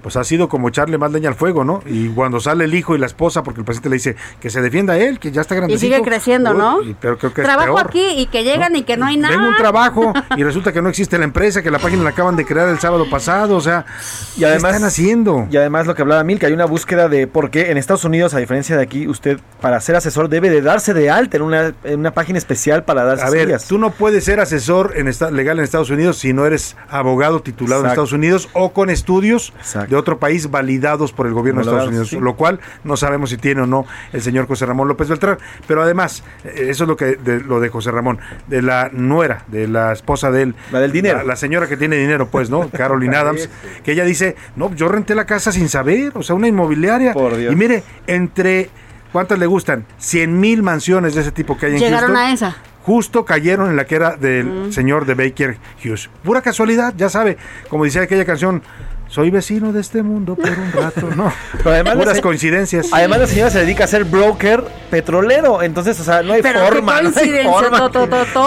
pues ha sido como echarle más leña al fuego, ¿no? Y cuando sale el hijo y la esposa, porque el presidente le dice que se defienda a él, que ya está Y grandecito. sigue creciendo, ¿no? Uy, y- pero creo que es Trabajo peor. aquí y que llegan y que no hay nada. Tengo un trabajo y resulta que no existe la empresa, que la página la acaban de crear el sábado pasado, o sea, Y además, ¿qué están haciendo? Y además lo que hablaba Mil, que hay una búsqueda de por qué en Estados Unidos, a diferencia de aquí, usted para ser asesor debe de darse de alta en una, en una página especial para dar A ver, tú no puedes ser asesor en esta- legal en Estados Unidos si no eres abogado titulado en. Estados Unidos o con estudios de otro país validados por el gobierno de Estados Unidos, sí. lo cual no sabemos si tiene o no el señor José Ramón López Beltrán. Pero además, eh, eso es lo que de, lo de José Ramón, de la nuera, de la esposa de él. La del dinero. La, señora que tiene dinero, pues, ¿no? Caroline Adams, que ella dice, no, yo renté la casa sin saber, o sea, una inmobiliaria. Dios. Y mire, entre... ¿Cuántas le gustan? 100 mil mansiones de ese tipo que hay en Llegaron Houston a esa. Justo cayeron en la que era del Mm. señor de Baker Hughes. Pura casualidad, ya sabe, como decía aquella canción, soy vecino de este mundo por un rato, ¿no? Pero además Puras se- coincidencias. Además la señora se dedica a ser broker petrolero, entonces, o sea, no hay Pero forma, qué no hay.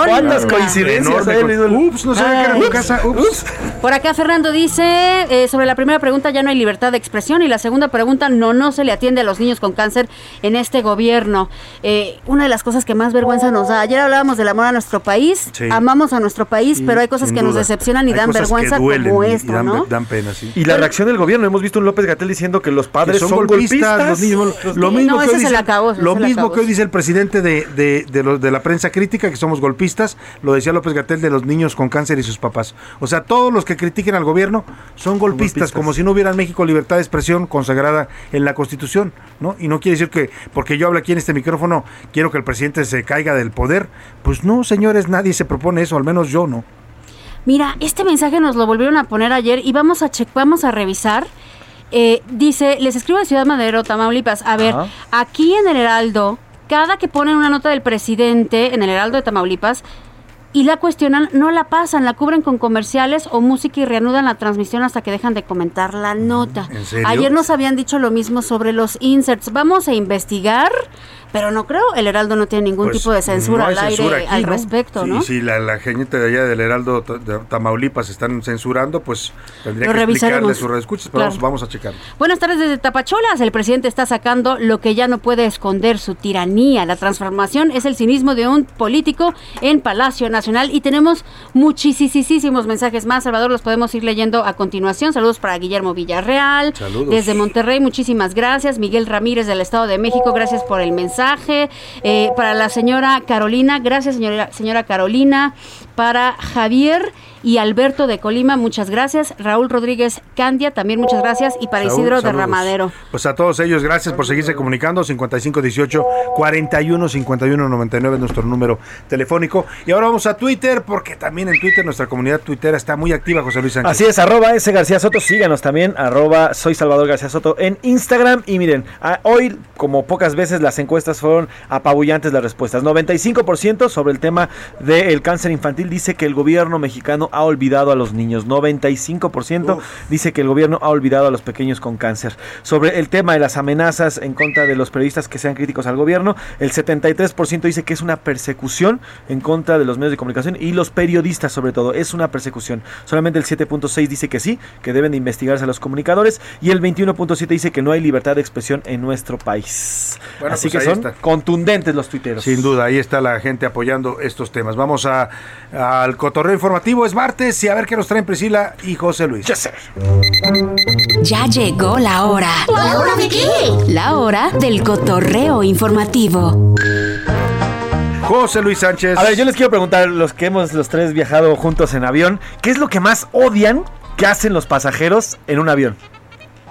¿Cuántas coincidencias con-? Ups, no sabía que era tu casa. Ups. Por acá Fernando dice, eh, sobre la primera pregunta ya no hay libertad de expresión y la segunda pregunta, no, no se le atiende a los niños con cáncer en este gobierno. Eh, una de las cosas que más vergüenza nos da, ayer hablábamos del amor a nuestro país, Sí. amamos a nuestro país, Sí, pero hay cosas que nos decepcionan y Hay dan cosas que vergüenza duelen como y- y esto, dan, ¿no? dan pena, sí. Y la reacción del gobierno, hemos visto un López Gatel diciendo que los padres Que son, golpistas. los niños. Lo mismo, no, que, ese hoy dice, acabó, lo mismo que hoy dice el presidente de, de, de, los- de la prensa crítica, que somos golpistas, lo decía López Gatel de los niños con cáncer y sus papás. O sea, todos los que critiquen al gobierno son golpistas, golpistas. como si no hubiera en México libertad de expresión consagrada en la Constitución, ¿no? Y no quiere decir que porque yo hablo aquí en este micrófono, quiero que el presidente se caiga del poder. Pues no, señores, nadie se propone eso, al menos yo no. Mira, este mensaje nos lo volvieron a poner ayer y vamos a che- vamos a revisar. Eh, dice, les escribo de Ciudad Madero, Tamaulipas. A ver, Ajá. aquí en el Heraldo, cada que ponen una nota del presidente en el Heraldo de Tamaulipas y la cuestionan, no la pasan, la cubren con comerciales o música y reanudan la transmisión hasta que dejan de comentar la nota. ¿en serio? Ayer nos habían dicho lo mismo sobre los inserts. Vamos a investigar, pero no creo, el Heraldo no tiene ningún Pues, tipo de censura no al aire censura aquí, al ¿no? respecto, Sí, ¿no? Si la, la gente de allá del Heraldo de Tamaulipas están censurando, pues tendría Lo que explicarle sus redescuchas, pero Claro. vamos, vamos a checar. Buenas tardes desde Tapacholas. El presidente está sacando lo que ya no puede esconder, su tiranía. La transformación es el cinismo de un político en Palacio Nacional. Y tenemos muchísimos mensajes más. Salvador, los podemos ir leyendo a continuación. Saludos para Guillermo Villarreal. Saludos. Desde Monterrey, muchísimas gracias. Miguel Ramírez del Estado de México, gracias por el mensaje. Eh, para la señora Carolina, gracias señora, señora Carolina. Para Javier y Alberto de Colima, muchas gracias. Raúl Rodríguez Candia, también muchas gracias. Y para Saúl, Isidro de saludos. Ramadero. Pues a todos ellos, gracias por seguirse comunicando. 5518 41 51 99 es nuestro número telefónico. Y ahora vamos a Twitter, porque también en Twitter nuestra comunidad tuitera está muy activa, José Luis Sánchez. Así es, arroba ese García Soto, síganos también, arroba soy Salvador García Soto en Instagram. Y miren, a- hoy, como pocas veces, las encuestas fueron apabullantes las respuestas. 95% sobre el tema del cáncer infantil dice que el gobierno mexicano ha olvidado a los niños. 95% dice que el gobierno ha olvidado a los pequeños con cáncer. Sobre el tema de las amenazas en contra de los periodistas que sean críticos al gobierno, el 73% dice que es una persecución en contra de los medios de comunicación y los periodistas sobre todo. Es una persecución. Solamente el 7.6 dice que sí, que deben de investigarse a los comunicadores y el 21.7 dice que no hay libertad de expresión en nuestro país. Bueno, Así pues que son está. contundentes los tuiteros. Sin duda, ahí está la gente apoyando estos temas. Vamos a al cotorreo informativo. Es martes y a ver qué nos traen Priscila y José Luis. Ya llegó la hora. ¿La hora de qué? La hora del cotorreo informativo. José Luis Sánchez. A ver, yo les quiero preguntar, los que hemos los tres viajado juntos en avión, ¿qué es lo que más odian que hacen los pasajeros en un avión?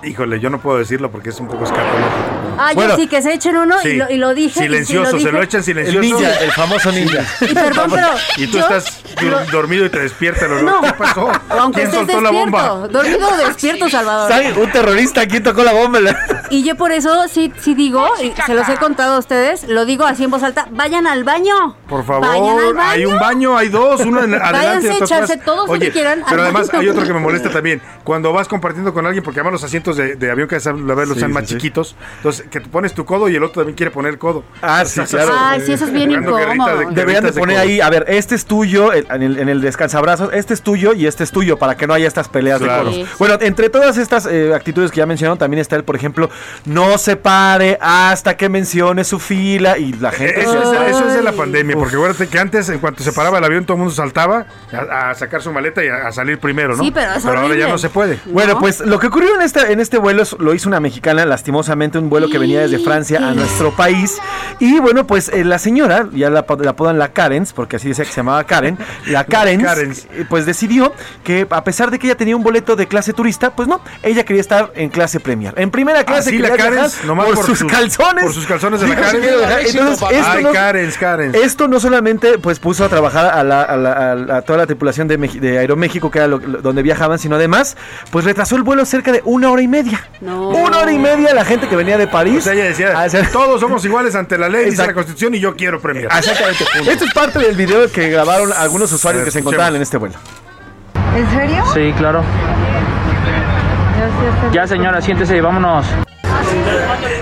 Híjole, yo no puedo decirlo porque es un poco escatológico. Ah, Bueno, yo sí que se echen uno sí. y, lo, y lo dije. y Silencioso, se lo echan silencioso. El ninja, el famoso ninja. Y perdón, pero. Y tú yo- estás dormido y te despierta el olor. No. ¿Qué pasó? Aunque ¿Quién soltó la bomba? Dormido o despierto, Salvador. ¿Sabe? Un terrorista aquí tocó la bomba. Y yo por eso sí, sí digo, y se los he contado a ustedes, lo digo así en voz alta, vayan al baño. Por favor, Vayan al baño. hay un baño, hay dos, uno en adelante Váyanse echarse todos lo Oye, que quieran Pero además baño. hay otro que me molesta también. Cuando vas compartiendo con alguien, porque además los asientos de, de avión que a Sí, están sí, más sí. chiquitos, entonces que tú pones tu codo y el otro también quiere poner el codo. Ah, sí, claro. Ay, sí, eso es bien incómodo. de- Deberían de poner ahí, a ver, este es tuyo, en el, en el descansabrazos, este es tuyo y este es tuyo, para que no haya estas peleas Claro. de Sí. codos. Bueno, entre todas estas eh, actitudes que ya mencionaron, también está el, por ejemplo, no se pare hasta que mencione su fila y la gente... Eso es, se- eso es de la pandemia, porque acuérdate que antes, en cuanto se paraba el avión, todo el mundo saltaba a, a sacar su maleta y a, a salir primero, ¿no? Sí, pero es ahora ya no se puede. Bueno, pues lo que ocurrió en este, en este vuelo es- lo hizo una mexicana, lastimosamente, un vuelo que venía desde Francia a nuestro país. Y bueno, pues eh, la señora, ya la, la apodan la Karens, porque así decía que se llamaba Karen, la Karens, Karens. eh, pues decidió que a pesar de que ella tenía un boleto de clase turista, pues no, ella quería estar en clase premier. En primera clase Así la Karens, nomás por, por sus sus- calzones. por sus calzones de la Dijo, Karens. "Quiero viajar". Entonces, esto Ay, no- Karens, Karens. esto no solamente pues puso a trabajar a la- a la- a toda la tripulación de, Meji- de Aeroméxico, que era lo- lo- donde viajaban, sino además, pues retrasó el vuelo cerca de una hora y media. No. Una hora y media la gente que venía de París. O sea, ella decía, a hacer- todos somos iguales ante la ley, dice Exacto. la Constitución, y yo quiero premiar. Exactamente. Esto es parte del video que grabaron algunos usuarios ver, que se escuchemos. encontraban en este vuelo. ¿En serio? Sí, claro. Ya, señora, siéntese y vámonos.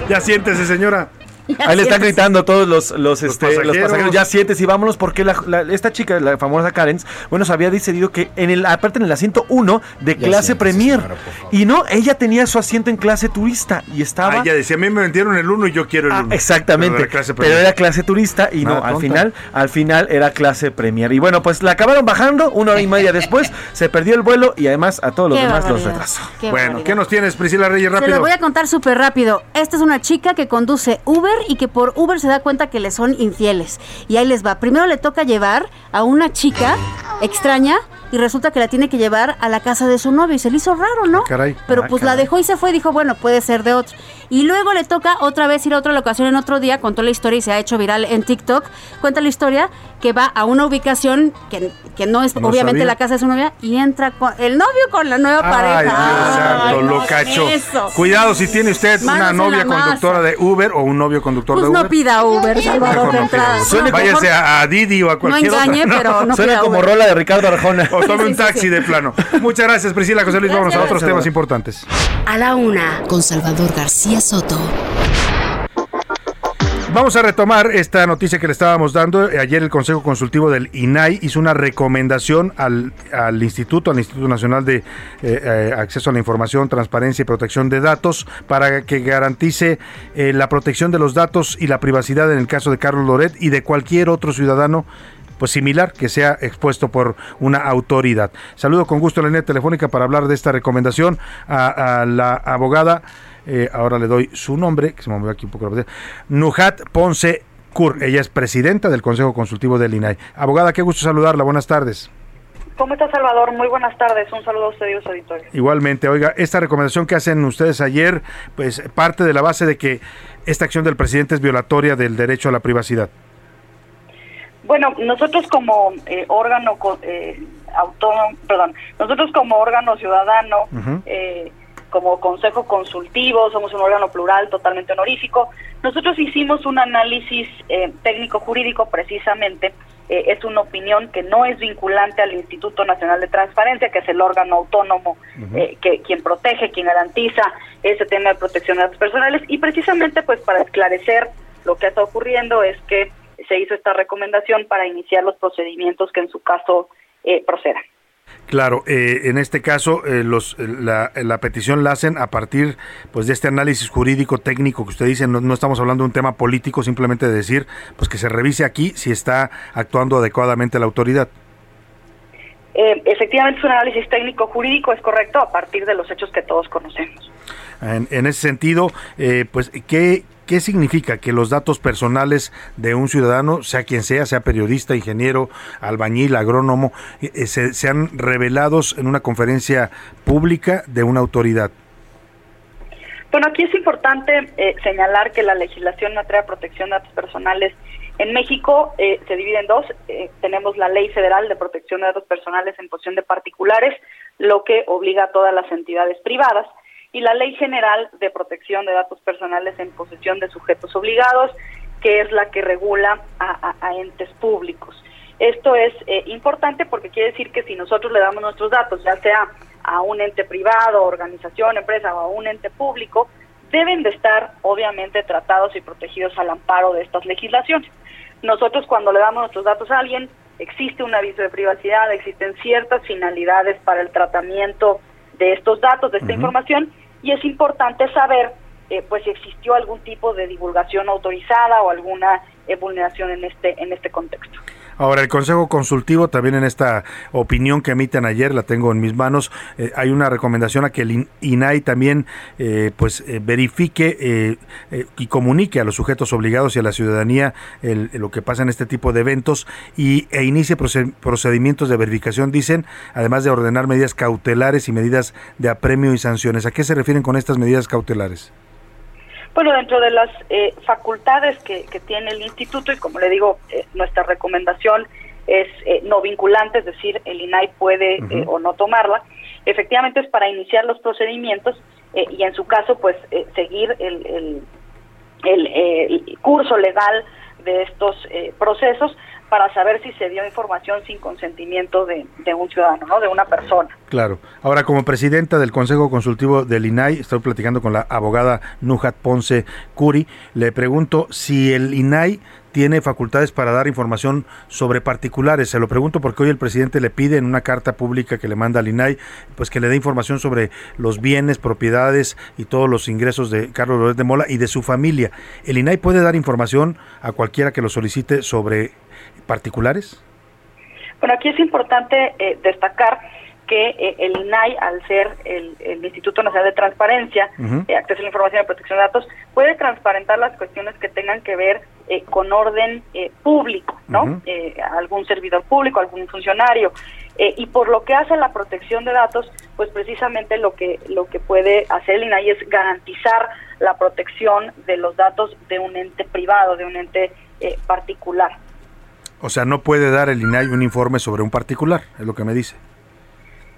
Ya siéntese, señora. Ahí le están gritando todos los, los, este, los pasajeros. pasajeros, ya siéntese y vámonos, porque la- la- esta chica, la famosa Karen, bueno, se había decidido que en el, aparte en el asiento 1 de Ya clase siéntese, Premier. señora. Y no, ella tenía su asiento en clase turista y estaba. Ah, ella decía, a mí me vendieron el uno y yo quiero el Ah, uno. exactamente. Pero era clase Pero premier. era clase turista y Nada no, al final, al final era clase premier. Y bueno, pues la acabaron bajando una hora y media después, se perdió el vuelo y además a todos los Qué demás los retrasó. Qué Bueno, barbaridad. ¿qué nos tienes, Priscila Reyes? Se lo Rápido. voy a contar súper rápido. Esta es una chica que conduce Uber y que por Uber se da cuenta que le son infieles. Y ahí les va. Primero le toca llevar a una chica extraña y resulta que la tiene que llevar a la casa de su novio y se le hizo raro, ¿no? caray. Pero Ah, pues la dejó y se fue y dijo, bueno, puede ser de otro. Y luego le toca otra vez ir a otra locación en otro día, contó la historia y se ha hecho viral en TikTok. Cuenta la historia que va a una ubicación que, que no es No obviamente sabía. la casa de su novia y entra con el novio con la nueva Ay, pareja. Dios santo, Ay, no lo cacho. eso. Cuidado si tiene usted Manos una novia conductora de Uber o un novio conductor Pues de Uber. no pida Uber, Salvador, no pida. Uber. No, Váyase a, a Didi o a cualquier engañe, otra. pero no Suena pida como Uber. rola de Ricardo Arjona. O tome un sí, taxi sí. de plano. Muchas gracias, Priscila José Luis. Vámonos a otros temas importantes. A la una, con Salvador García Soto. Vamos a retomar esta noticia que le estábamos dando. Ayer el Consejo Consultivo del INAI hizo una recomendación al, al Instituto, al Instituto Nacional de eh, eh, Acceso a la Información, Transparencia y Protección de Datos para que garantice eh, la protección de los datos y la privacidad en el caso de Carlos Loret y de cualquier otro ciudadano pues similar que sea expuesto por una autoridad. Saludo con gusto la línea telefónica para hablar de esta recomendación a, a la abogada, eh, ahora le doy su nombre, que se me movió aquí un poco la pantalla, Nujat Ponce Cur. Ella es presidenta del Consejo Consultivo del INAI. Abogada, qué gusto saludarla. Buenas tardes. ¿Cómo está Salvador? Muy buenas tardes. Un saludo a usted y a su auditorio. Igualmente, oiga, esta recomendación que hacen ustedes ayer, pues parte de la base de que esta acción del presidente es violatoria del derecho a la privacidad. Bueno, nosotros como eh, órgano eh, autónomo, perdón, nosotros como órgano ciudadano, eh, como consejo consultivo, somos un órgano plural totalmente honorífico, nosotros hicimos un análisis eh, técnico-jurídico precisamente, eh, es una opinión que no es vinculante al Instituto Nacional de Transparencia, que es el órgano autónomo eh, que quien protege, quien garantiza ese tema de protección de datos personales. Y precisamente pues para esclarecer lo que está ocurriendo es que se hizo esta recomendación para iniciar los procedimientos que en su caso eh, procedan. Claro, eh, en este caso eh, los, eh, la, la petición la hacen a partir pues de este análisis jurídico técnico que usted dice, no, no estamos hablando de un tema político, simplemente de decir pues que se revise aquí si está actuando adecuadamente la autoridad. Eh, efectivamente es un análisis técnico jurídico, es correcto, a partir de los hechos que todos conocemos. En, en ese sentido, eh, pues ¿qué, ¿qué significa que los datos personales de un ciudadano, sea quien sea, sea periodista, ingeniero, albañil, agrónomo, eh, eh, se, sean revelados en una conferencia pública de una autoridad? Bueno, aquí es importante eh, señalar que la legislación en materia de protección de datos personales en México eh, se divide en dos. Tenemos la Ley Federal de Protección de Datos Personales en posesión de particulares, lo que obliga a todas las entidades privadas. Y la Ley General de Protección de Datos Personales en posesión de sujetos obligados, que es la que regula a, a- a entes públicos. Esto es eh, importante porque quiere decir que si nosotros le damos nuestros datos, ya sea a un ente privado, organización, empresa o a un ente público, deben de estar obviamente tratados y protegidos al amparo de estas legislaciones. Nosotros cuando le damos nuestros datos a alguien, existe un aviso de privacidad, existen ciertas finalidades para el tratamiento de estos datos, de esta información, y es importante saber eh, pues si existió algún tipo de divulgación autorizada o alguna eh, vulneración en este en este contexto. Ahora, el Consejo Consultivo, también en esta opinión que emiten ayer, la tengo en mis manos, eh, hay una recomendación a que el IN- INAI también eh, pues eh, verifique eh, y comunique a los sujetos obligados y a la ciudadanía el- lo que pasa en este tipo de eventos y, e inicie proce- procedimientos de verificación, dicen, además de ordenar medidas cautelares y medidas de apremio y sanciones. ¿A qué se refieren con estas medidas cautelares? Bueno, dentro de las eh, facultades que, que tiene el instituto, y como le digo, eh, nuestra recomendación es eh, no vinculante, es decir, el INAI puede eh, o no tomarla, efectivamente es para iniciar los procedimientos y en su caso, pues, seguir el, el, el, el curso legal de estos eh, procesos para saber si se dio información sin consentimiento de, un ciudadano, ¿no? De una persona. Claro. Ahora, como presidenta del Consejo Consultivo del INAI, estoy platicando con la abogada Nujat Ponce Curi. Le pregunto si el INAI tiene facultades para dar información sobre particulares. Se lo pregunto porque hoy el presidente le pide en una carta pública que le manda al INAI, pues que le dé información sobre los bienes, propiedades y todos los ingresos de Carlos Loret de Mola y de su familia. ¿El INAI puede dar información a cualquiera que lo solicite sobre particulares? Bueno, aquí es importante eh, destacar que eh, el INAI, al ser el, el Instituto Nacional de Transparencia, eh, Acceso a la Información y Protección de Datos, puede transparentar las cuestiones que tengan que ver eh, con orden eh, público, ¿no? Eh, algún servidor público, algún funcionario. Eh, y por lo que hace a la protección de datos, pues precisamente lo que lo que puede hacer el INAI es garantizar la protección de los datos de un ente privado, de un ente eh, particular. O sea, no puede dar el INAI un informe sobre un particular, es lo que me dice.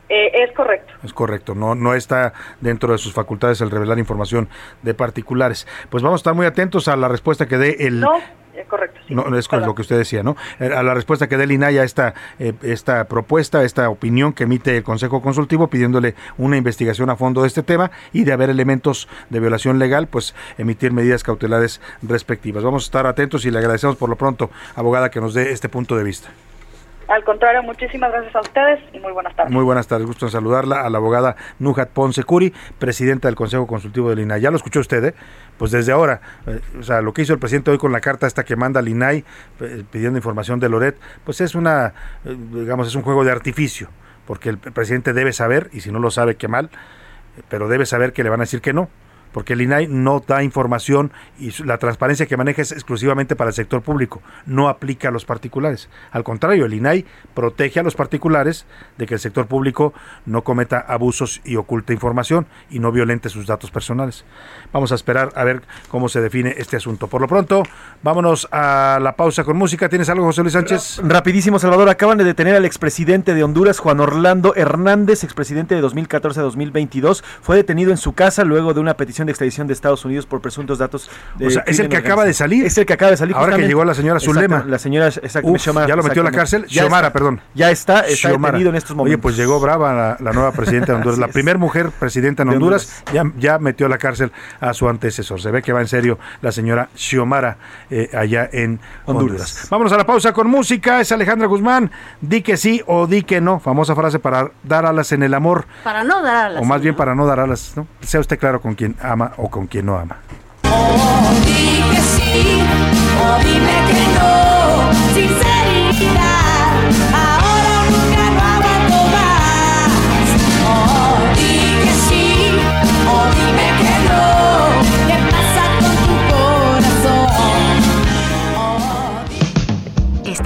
Eh, es correcto. Es correcto, no, no está dentro de sus facultades el revelar información de particulares. Pues vamos a estar muy atentos a la respuesta que dé el... No, es correcto. sí. No, no, es lo que usted decía, ¿no? Eh, A la respuesta que dé el INAI a esta, eh, esta propuesta, esta opinión que emite el Consejo Consultivo pidiéndole una investigación a fondo de este tema y de haber elementos de violación legal, pues emitir medidas cautelares respectivas. Vamos a estar atentos y le agradecemos por lo pronto, abogada, que nos dé este punto de vista. Al contrario, muchísimas gracias a ustedes y muy buenas tardes. Muy buenas tardes, gusto en saludarla a la abogada Nujat Ponce Curi, presidenta del Consejo Consultivo del INAI. Ya lo escuchó usted, ¿eh? Pues desde ahora, eh, o sea, lo que hizo el presidente hoy con la carta esta que manda al INAI eh, pidiendo información de Loret, pues es una, eh, digamos, es un juego de artificio, porque el presidente debe saber, y si no lo sabe, qué mal, pero debe saber que le van a decir que no. Porque el INAI no da información y la transparencia que maneja es exclusivamente para el sector público, no aplica a los particulares. Al contrario, el INAI protege a los particulares de que el sector público no cometa abusos y oculte información y no violente sus datos personales. Vamos a esperar a ver cómo se define este asunto. Por lo pronto, vámonos a la pausa con música. ¿Tienes algo, José Luis Sánchez? Rapidísimo, Salvador. Acaban de detener al expresidente de Honduras, Juan Orlando Hernández, expresidente de 2014 a 2022. Fue detenido en su casa luego de una petición de extradición de Estados Unidos por presuntos datos de O sea, es el que acaba de salir. Es el que acaba de salir. Ahora que llegó la señora Exacto, Zulema. La señora, exacto, Uf, Xiomara, ¿Ya lo metió a la exactamente. cárcel? Ya Xiomara, está. perdón. Ya está, está Xiomara. detenido en estos momentos. Oye, pues llegó brava la, la nueva presidenta de Honduras. la primera mujer presidenta en De Honduras, Ya, ya metió a la cárcel a su antecesor. Se ve que va en serio la señora Xiomara eh, allá en Honduras. Honduras. Vámonos a la pausa con música. Es Alejandra Guzmán. Di que sí o di que no. Famosa frase para dar alas en el amor. Para no dar a las o más bien para no dar alas. ¿no? Sea usted claro con quien ama o con quien no ama.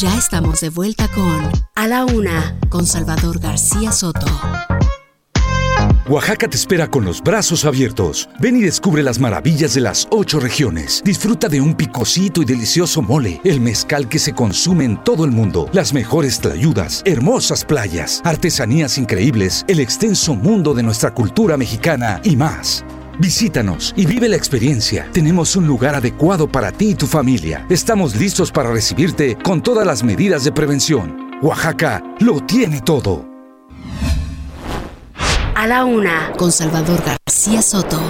Ya estamos de vuelta con A la Una, con Salvador García Soto. Oaxaca te espera con los brazos abiertos. Ven y descubre las maravillas de las ocho regiones. Disfruta de un picosito y delicioso mole, el mezcal que se consume en todo el mundo, las mejores tlayudas, hermosas playas, artesanías increíbles, el extenso mundo de nuestra cultura mexicana y más. Visítanos y vive la experiencia. Tenemos un lugar adecuado para ti y tu familia. Estamos listos para recibirte con todas las medidas de prevención. Oaxaca lo tiene todo. A la Una, con Salvador García Soto.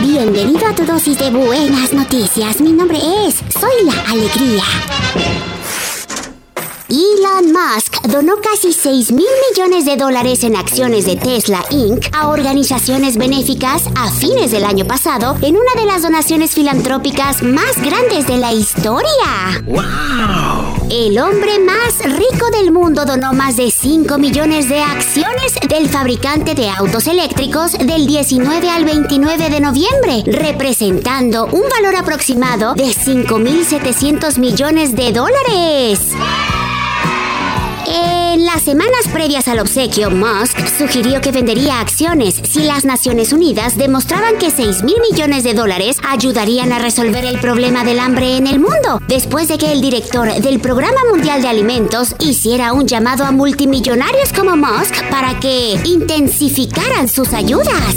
Bienvenido a tu dosis de buenas noticias. Mi nombre es Soy la Alegría. Elon Musk donó casi 6 mil millones de dólares en acciones de Tesla Inc. a organizaciones benéficas a fines del año pasado en una de las donaciones filantrópicas más grandes de la historia. ¡Wow! El hombre más rico del mundo donó más de 5 millones de acciones del fabricante de autos eléctricos del 19 al 29 de noviembre, representando un valor aproximado de 5.700 millones de dólares. En las semanas previas al obsequio, Musk sugirió que vendería acciones si las Naciones Unidas demostraban que 6 mil millones de dólares ayudarían a resolver el problema del hambre en el mundo, después de que el director del Programa Mundial de Alimentos hiciera un llamado a multimillonarios como Musk para que intensificaran sus ayudas.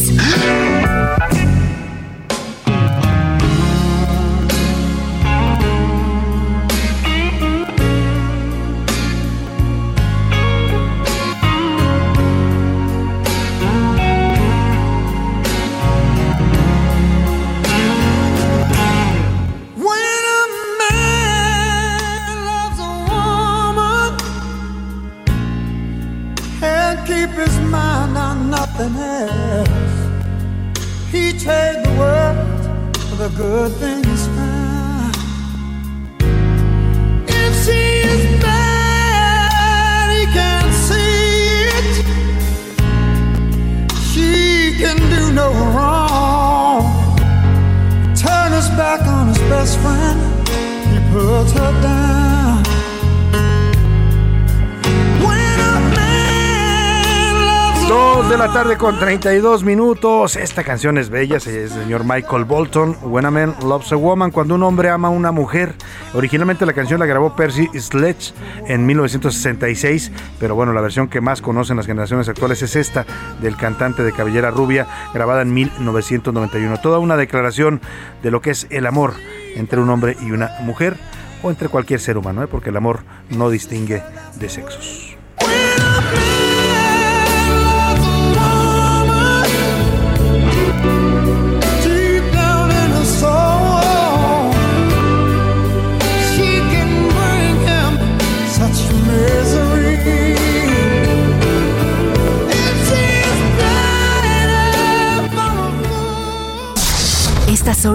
Con 32 minutos. Esta canción es bella, es el señor Michael Bolton. When a man loves a woman, cuando un hombre ama a una mujer. Originalmente la canción la grabó Percy Sledge en 1966, pero bueno, la versión que más conocen las generaciones actuales es esta del cantante de cabellera rubia, grabada en 1991. Toda una declaración de lo que es el amor entre un hombre y una mujer o entre cualquier ser humano, ¿eh? porque el amor no distingue de sexos.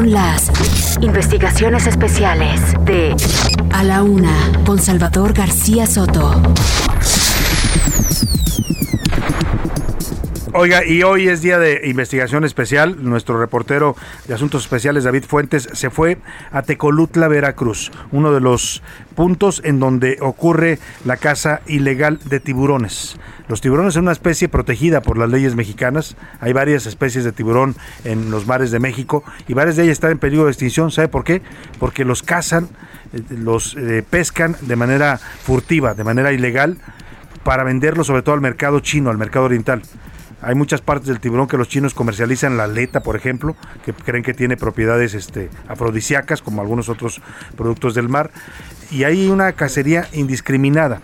Las investigaciones especiales de A la Una, con Salvador García Soto. Oiga, y hoy es día de investigación especial. Nuestro reportero de Asuntos Especiales, David Fuentes, se fue a Tecolutla, Veracruz, uno de los puntos en donde ocurre la caza ilegal de tiburones. Los tiburones son una especie protegida por las leyes mexicanas. Hay varias especies de tiburón en los mares de México y varias de ellas están en peligro de extinción. ¿Sabe por qué? Porque los cazan, eh, los eh, pescan de manera furtiva, de manera ilegal, para venderlos sobre todo al mercado chino, al mercado oriental. Hay muchas partes del tiburón que los chinos comercializan, la aleta, por ejemplo, que creen que tiene propiedades este, afrodisíacas, como algunos otros productos del mar. Y hay una cacería indiscriminada.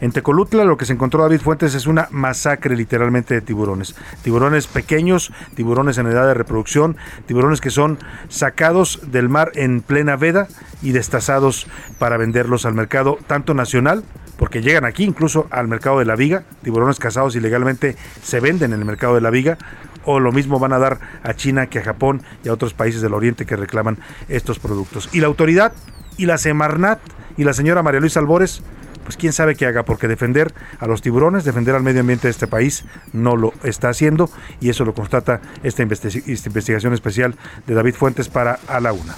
En Tecolutla lo que se encontró David Fuentes es una masacre literalmente de tiburones. Tiburones pequeños, tiburones en edad de reproducción, tiburones que son sacados del mar en plena veda y destazados para venderlos al mercado tanto nacional, porque llegan aquí incluso al mercado de la viga, tiburones cazados ilegalmente se venden en el mercado de la viga, o lo mismo van a dar a China que a Japón y a otros países del Oriente que reclaman estos productos. Y la autoridad y la Semarnat y la señora María Luisa Albores pues quién sabe qué haga, porque defender a los tiburones, defender al medio ambiente de este país, no lo está haciendo y eso lo constata esta, esta investigación especial de David Fuentes para A la Una.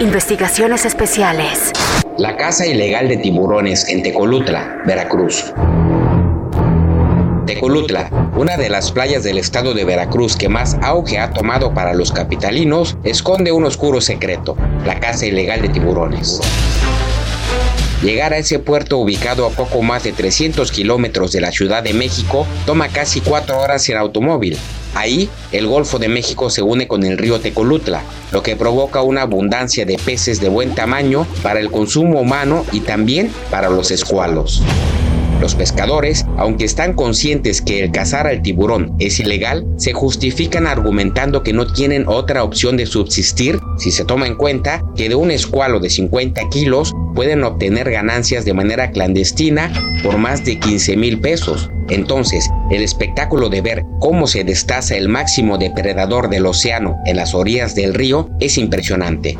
Investigaciones especiales. La caza ilegal de tiburones en Tecolutla, Veracruz. Tecolutla, una de las playas del estado de Veracruz que más auge ha tomado para los capitalinos, esconde un oscuro secreto, la caza ilegal de tiburones. Llegar a ese puerto ubicado a poco más de 300 kilómetros de la Ciudad de México toma casi cuatro horas en automóvil. Ahí, el Golfo de México se une con el río Tecolutla, lo que provoca una abundancia de peces de buen tamaño para el consumo humano y también para los escualos. Los pescadores, aunque están conscientes que el cazar al tiburón es ilegal, se justifican argumentando que no tienen otra opción de subsistir si se toma en cuenta que de un escualo de 50 kilos pueden obtener ganancias de manera clandestina por más de 15 mil pesos. Entonces, el espectáculo de ver cómo se destaza el máximo depredador del océano en las orillas del río es impresionante.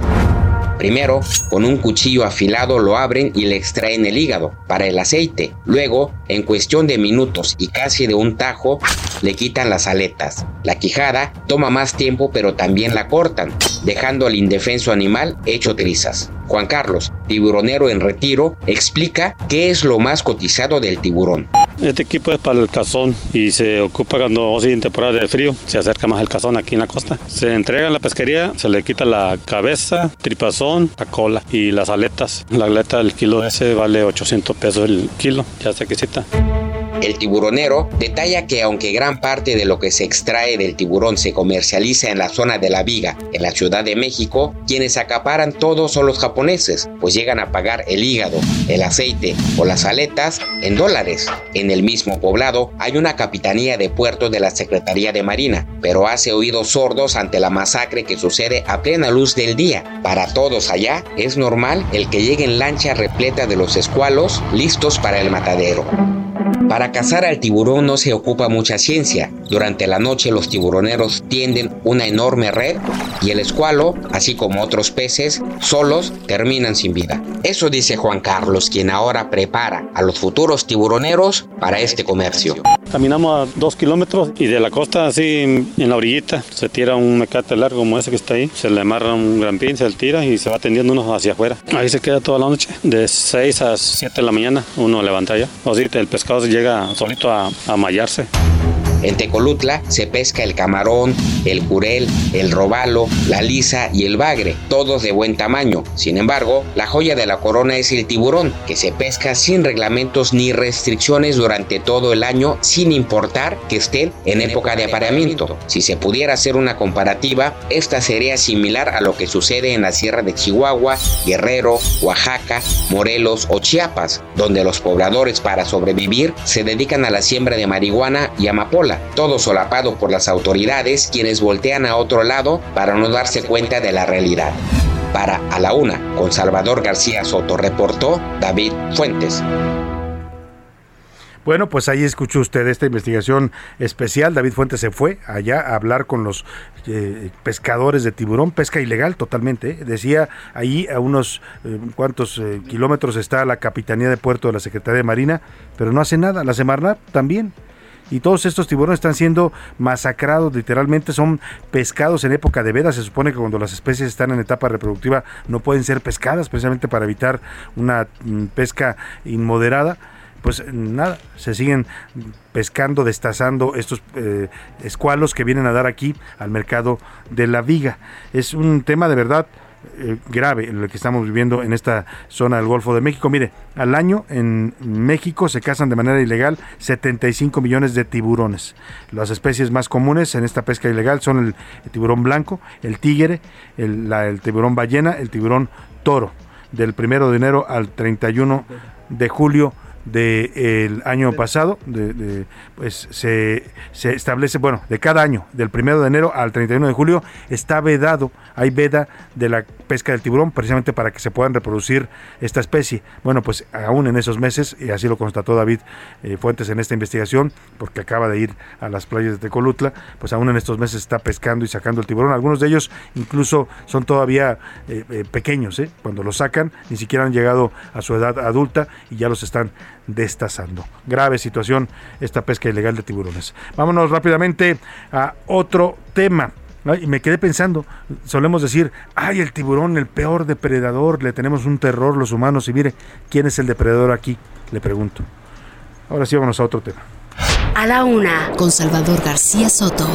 Primero, con un cuchillo afilado lo abren y le extraen el hígado para el aceite. Luego, en cuestión de minutos y casi de un tajo, le quitan las aletas. La quijada toma más tiempo pero también la cortan, dejando al indefenso animal hecho trizas. Juan Carlos, tiburonero en retiro, explica qué es lo más cotizado del tiburón. Este equipo es para el cazón y se ocupa cuando sigue en temporada de frío, se acerca más el cazón aquí en la costa. Se entrega en la pesquería, se le quita la cabeza, tripazón, la cola y las aletas. La aleta del kilo ese vale 800 pesos el kilo, ya se quisita. El tiburonero detalla que aunque gran parte de lo que se extrae del tiburón se comercializa en la zona de la Viga, en la Ciudad de México, quienes acaparan todo son los japoneses, pues llegan a pagar el hígado, el aceite o las aletas en dólares. En el mismo poblado hay una capitanía de puerto de la Secretaría de Marina, pero hace oídos sordos ante la masacre que sucede a plena luz del día. Para todos allá es normal el que lleguen lancha repleta de los escualos listos para el matadero. Para cazar al tiburón no se ocupa mucha ciencia. Durante la noche los tiburoneros tienden una enorme red y el escualo, así como otros peces, solos terminan sin vida. Eso dice Juan Carlos, quien ahora prepara a los futuros tiburoneros para este comercio. Caminamos a dos kilómetros y de la costa así en la orillita se tira un mecate largo como ese que está ahí, se le amarra un gran pin, se le tira y se va tendiendo uno hacia afuera. Ahí se queda toda la noche, de 6 a 7 de la mañana uno levanta ya. O sea, el pescado llega solito a, a. En Tecolutla se pesca el camarón, el curel, el robalo, la lisa y el bagre, todos de buen tamaño. Sin embargo, la joya de la corona es el tiburón, que se pesca sin reglamentos ni restricciones durante todo el año, sin importar que estén en época de apareamiento. Si se pudiera hacer una comparativa, esta sería similar a lo que sucede en la sierra de Chihuahua, Guerrero, Oaxaca, Morelos o Chiapas, donde los pobladores para sobrevivir se dedican a la siembra de marihuana y amapola todo solapado por las autoridades quienes voltean a otro lado para no darse cuenta de la realidad. Para A la Una, con Salvador García Soto, reportó David Fuentes. Bueno, pues ahí escuchó usted esta investigación especial. David Fuentes se fue allá a hablar con los eh, pescadores de tiburón, pesca ilegal totalmente. ¿eh? Decía ahí a unos eh, cuantos kilómetros está la Capitanía de Puerto de la Secretaría de Marina, pero no hace nada. La Semarnat también y todos estos tiburones están siendo masacrados, literalmente son pescados en época de veda. Se supone que cuando las especies están en etapa reproductiva no pueden ser pescadas precisamente para evitar una mm, pesca inmoderada. Pues nada, se siguen pescando, destazando estos eh, escualos que vienen a dar aquí al mercado de la viga. Es un tema de verdad eh, grave lo que estamos viviendo en esta zona del Golfo de México. Mire, al año en México se cazan de manera ilegal 75 millones de tiburones. Las especies más comunes en esta pesca ilegal son el, tiburón blanco, el tigre, el, el tiburón ballena, el tiburón toro. Del primero de enero al 31 de julio del año pasado, de, de, pues se, se, establece, bueno, de cada año, del primero de enero al 31 de julio, está vedado, hay veda de la pesca del tiburón, precisamente para que se puedan reproducir esta especie. Bueno, pues aún en esos meses, y así lo constató David eh, Fuentes en esta investigación, porque acaba de ir a las playas de Tecolutla, pues aún en estos meses está pescando y sacando el tiburón. Algunos de ellos incluso son todavía eh, eh, pequeños, cuando los sacan, ni siquiera han llegado a su edad adulta y ya los están destazando. Grave situación esta pesca ilegal de tiburones. Vámonos rápidamente a otro tema. Y me quedé pensando, solemos decir, ay, el tiburón, el peor depredador, le tenemos un terror los humanos. Y mire, ¿quién es el depredador aquí? Le pregunto. Ahora sí, vámonos a otro tema. A la una, con Salvador García Soto.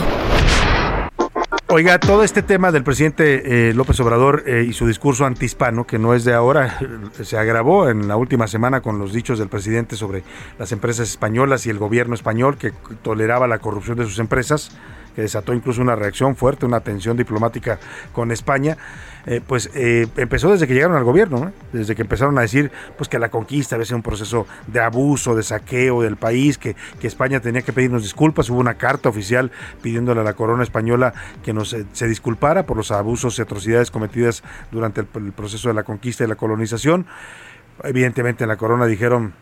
Oiga, todo este tema del presidente eh, López Obrador eh, y su discurso antihispano, que no es de ahora, se agravó en la última semana con los dichos del presidente sobre las empresas españolas y el gobierno español que toleraba la corrupción de sus empresas que desató incluso una reacción fuerte, una tensión diplomática con España, eh, pues eh, empezó desde que llegaron al gobierno, ¿no? desde que empezaron a decir pues que la conquista había sido un proceso de abuso, de saqueo del país, que, que España tenía que pedirnos disculpas, hubo una carta oficial pidiéndole a la corona española que nos eh, se disculpara por los abusos y atrocidades cometidas durante el, el proceso de la conquista y la colonización. Evidentemente en la corona dijeron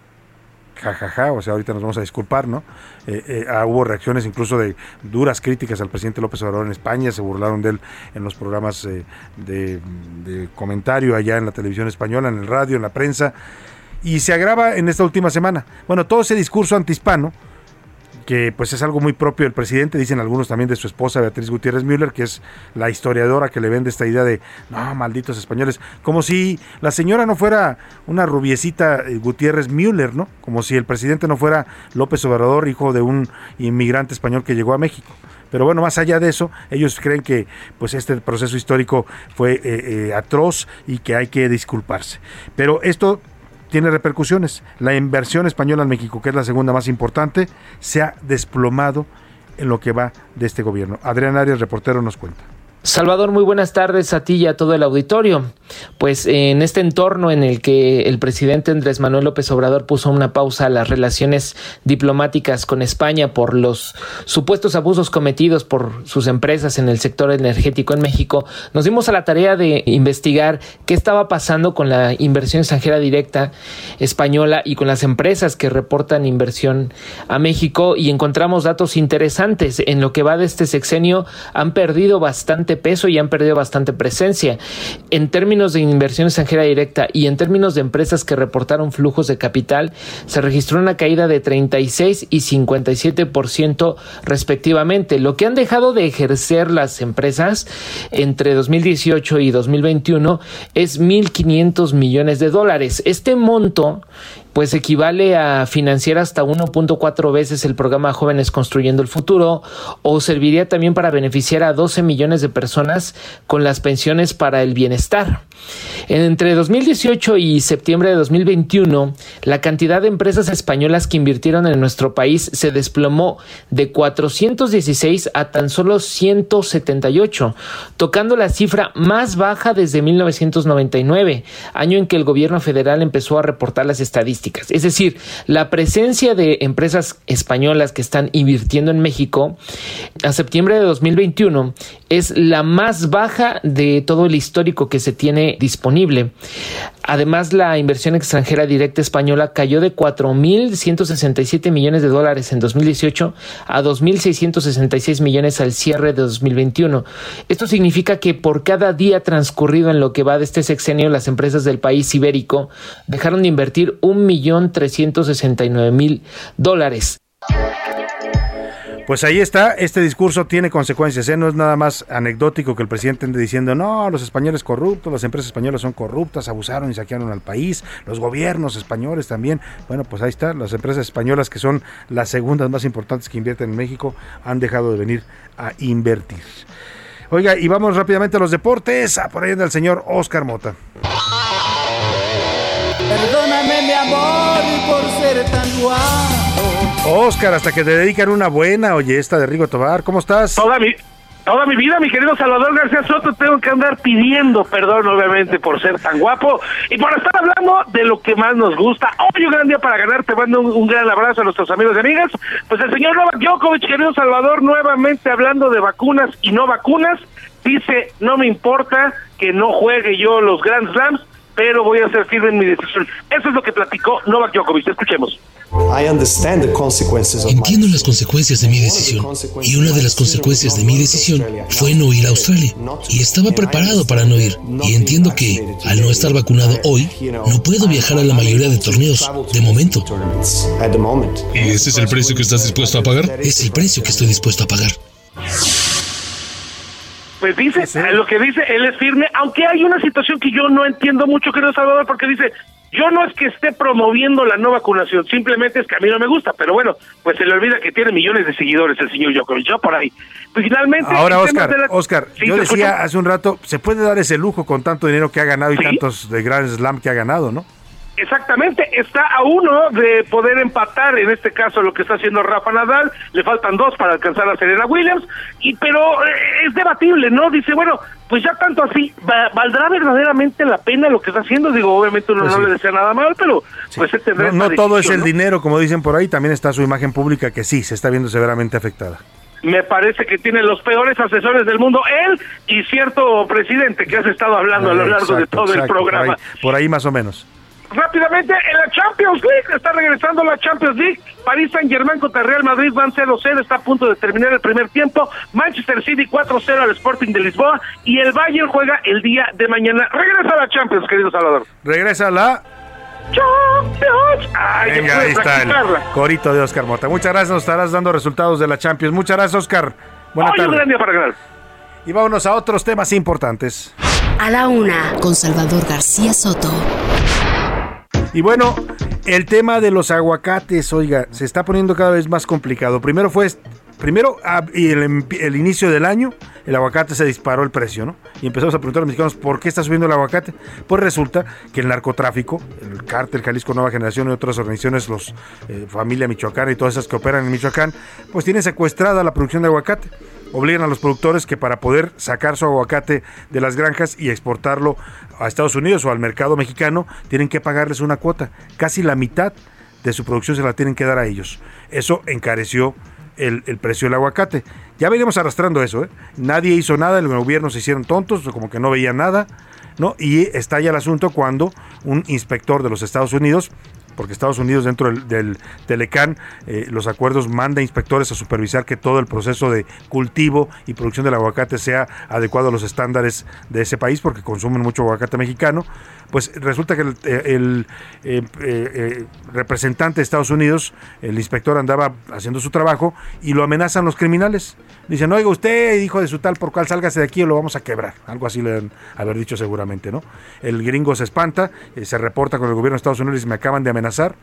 jajaja, ja, ja, o sea, ahorita nos vamos a disculpar, ¿no? Eh, eh, ah, hubo reacciones incluso de duras críticas al presidente López Obrador en España, se burlaron de él en los programas eh, de, de, comentario allá en la televisión española, en el radio, en la prensa, y se agrava en esta última semana. Bueno, todo ese discurso antihispano, que pues es algo muy propio del presidente, dicen algunos también de su esposa Beatriz Gutiérrez Müller, que es la historiadora que le vende esta idea de, no, malditos españoles, como si la señora no fuera una rubiecita eh, Gutiérrez Müller, ¿no? Como si el presidente no fuera López Obrador, hijo de un inmigrante español que llegó a México. Pero bueno, más allá de eso, ellos creen que pues este proceso histórico fue eh, eh, atroz y que hay que disculparse. Pero esto tiene repercusiones. La inversión española en México, que es la segunda más importante, se ha desplomado en lo que va de este gobierno. Adrián Arias, reportero, nos cuenta. Salvador, muy buenas tardes a ti y a todo el auditorio. Pues en este entorno en el que el presidente Andrés Manuel López Obrador puso una pausa a las relaciones diplomáticas con España por los supuestos abusos cometidos por sus empresas en el sector energético en México, nos dimos a la tarea de investigar qué estaba pasando con la inversión extranjera directa española y con las empresas que reportan inversión a México y encontramos datos interesantes. En lo que va de este sexenio han perdido bastante peso y han perdido bastante presencia. En términos de inversión extranjera directa y en términos de empresas que reportaron flujos de capital, se registró una caída de 36 y 57% respectivamente. Lo que han dejado de ejercer las empresas entre 2018 y 2021 es 1.500 millones de dólares. Este monto pues equivale a financiar hasta 1.4 veces el programa Jóvenes Construyendo el Futuro o serviría también para beneficiar a 12 millones de personas con las pensiones para el bienestar. Entre 2018 y septiembre de 2021, la cantidad de empresas españolas que invirtieron en nuestro país se desplomó de 416 a tan solo 178, tocando la cifra más baja desde 1999, año en que el gobierno federal empezó a reportar las estadísticas. Es decir, la presencia de empresas españolas que están invirtiendo en México a septiembre de 2021 es la más baja de todo el histórico que se tiene disponible. Además, la inversión extranjera directa española cayó de 4.167 millones de dólares en 2018 a 2.666 millones al cierre de 2021. Esto significa que por cada día transcurrido en lo que va de este sexenio, las empresas del país ibérico dejaron de invertir un millón trescientos sesenta y nueve mil dólares. Pues ahí está, este discurso tiene consecuencias, ¿eh? no es nada más anecdótico que el presidente ande diciendo, no, los españoles corruptos, las empresas españolas son corruptas, abusaron y saquearon al país, los gobiernos españoles también. Bueno, pues ahí está, las empresas españolas que son las segundas más importantes que invierten en México han dejado de venir a invertir. Oiga, y vamos rápidamente a los deportes, a por ahí anda el señor Oscar Mota. Perdóname mi amor por ser tan guapo. Oscar, hasta que te dedican una buena, oye, esta de Rigo Tobar, ¿cómo estás? Toda mi, Toda mi vida, mi querido Salvador García Soto, tengo que andar pidiendo perdón, obviamente, por ser tan guapo y por estar hablando de lo que más nos gusta. Hoy un gran día para ganar, te mando un, un gran abrazo a nuestros amigos y amigas. Pues el señor Novak Djokovic, querido Salvador, nuevamente hablando de vacunas y no vacunas, dice, no me importa que no juegue yo los Grand Slams, pero voy a ser firme en mi decisión. Eso es lo que platicó Novak Djokovic. Escuchemos. Entiendo las consecuencias de mi decisión y una de las consecuencias de mi decisión fue no ir a Australia y estaba preparado para no ir y entiendo que al no estar vacunado hoy no puedo viajar a la mayoría de torneos de momento. ¿Y ese es el precio que estás dispuesto a pagar? Es el precio que estoy dispuesto a pagar. Pues dice, lo que dice, él es firme, aunque hay una situación que yo no entiendo mucho, querido Salvador, porque dice, yo no es que esté promoviendo la no vacunación, simplemente es que a mí no me gusta, pero bueno, pues se le olvida que tiene millones de seguidores el señor Djokovic, yo por ahí. Pues finalmente... Ahora, Oscar, la- Oscar, Sí, yo ¿te decía hace un rato, se puede dar ese lujo con tanto dinero que ha ganado y tantos de Grand Slam que ha ganado, ¿no? Exactamente, está a uno de poder empatar, en este caso lo que está haciendo Rafa Nadal, le faltan dos para alcanzar a Serena Williams, y pero eh, es debatible, ¿no? Dice, bueno, pues ya tanto así, ¿va- ¿valdrá verdaderamente la pena lo que está haciendo? Digo, obviamente uno Pues no sí. le desea nada mal, pero pues él tendrá No, no todo es el ¿no? dinero, como dicen por ahí, también está su imagen pública que sí, se está viendo severamente afectada. Me parece que tiene los peores asesores del mundo, él y cierto presidente que has estado hablando a lo largo de Exacto, todo el programa. Por ahí, por ahí más o menos. Rápidamente, en la Champions League, está regresando la Champions League. París Saint Germain contra Real Madrid van 0-0, está a punto de terminar el primer tiempo. Manchester City 4-0 al Sporting de Lisboa y el Bayern juega el día de mañana. Regresa a la Champions, querido Salvador. Regresa la... Champions. Ay, Venga, ahí está el corito de Oscar Mota. Muchas gracias, nos estarás dando resultados de la Champions. Muchas gracias, Oscar. Buenas gran tardes. día para ganar. Y vámonos a otros temas importantes. A la una, con Salvador García Soto. Y bueno, el tema de los aguacates, oiga, se está poniendo cada vez más complicado. Primero fue, primero ah, el, el inicio del año, el aguacate se disparó el precio, ¿no? Y empezamos a preguntar a los mexicanos, ¿por qué está subiendo el aguacate? Pues resulta que el narcotráfico, el cártel Jalisco Nueva Generación y otras organizaciones, los eh, Familia Michoacana y todas esas que operan en Michoacán, pues tienen secuestrada la producción de aguacate obligan a los productores que para poder sacar su aguacate de las granjas y exportarlo a Estados Unidos o al mercado mexicano, tienen que pagarles una cuota. Casi la mitad de su producción se la tienen que dar a ellos. Eso encareció el, precio del aguacate. Ya venimos arrastrando eso, ¿eh? Nadie hizo nada, el gobierno se hicieron tontos, como que no veían nada, ¿no? Y estalla el asunto cuando un inspector de los Estados Unidos porque Estados Unidos dentro del, del Telecán, eh, los acuerdos manda inspectores a supervisar que todo el proceso de cultivo y producción del aguacate sea adecuado a los estándares de ese país, porque consumen mucho aguacate mexicano. Pues resulta que el, eh, eh, eh, representante de Estados Unidos, el inspector andaba haciendo su trabajo y lo amenazan los criminales. Dicen, oiga, usted, hijo de su tal por cual, sálgase de aquí o lo vamos a quebrar. Algo así le deben haber dicho seguramente, ¿no? El gringo se espanta, se reporta con el gobierno de Estados Unidos y me acaban de amenazar.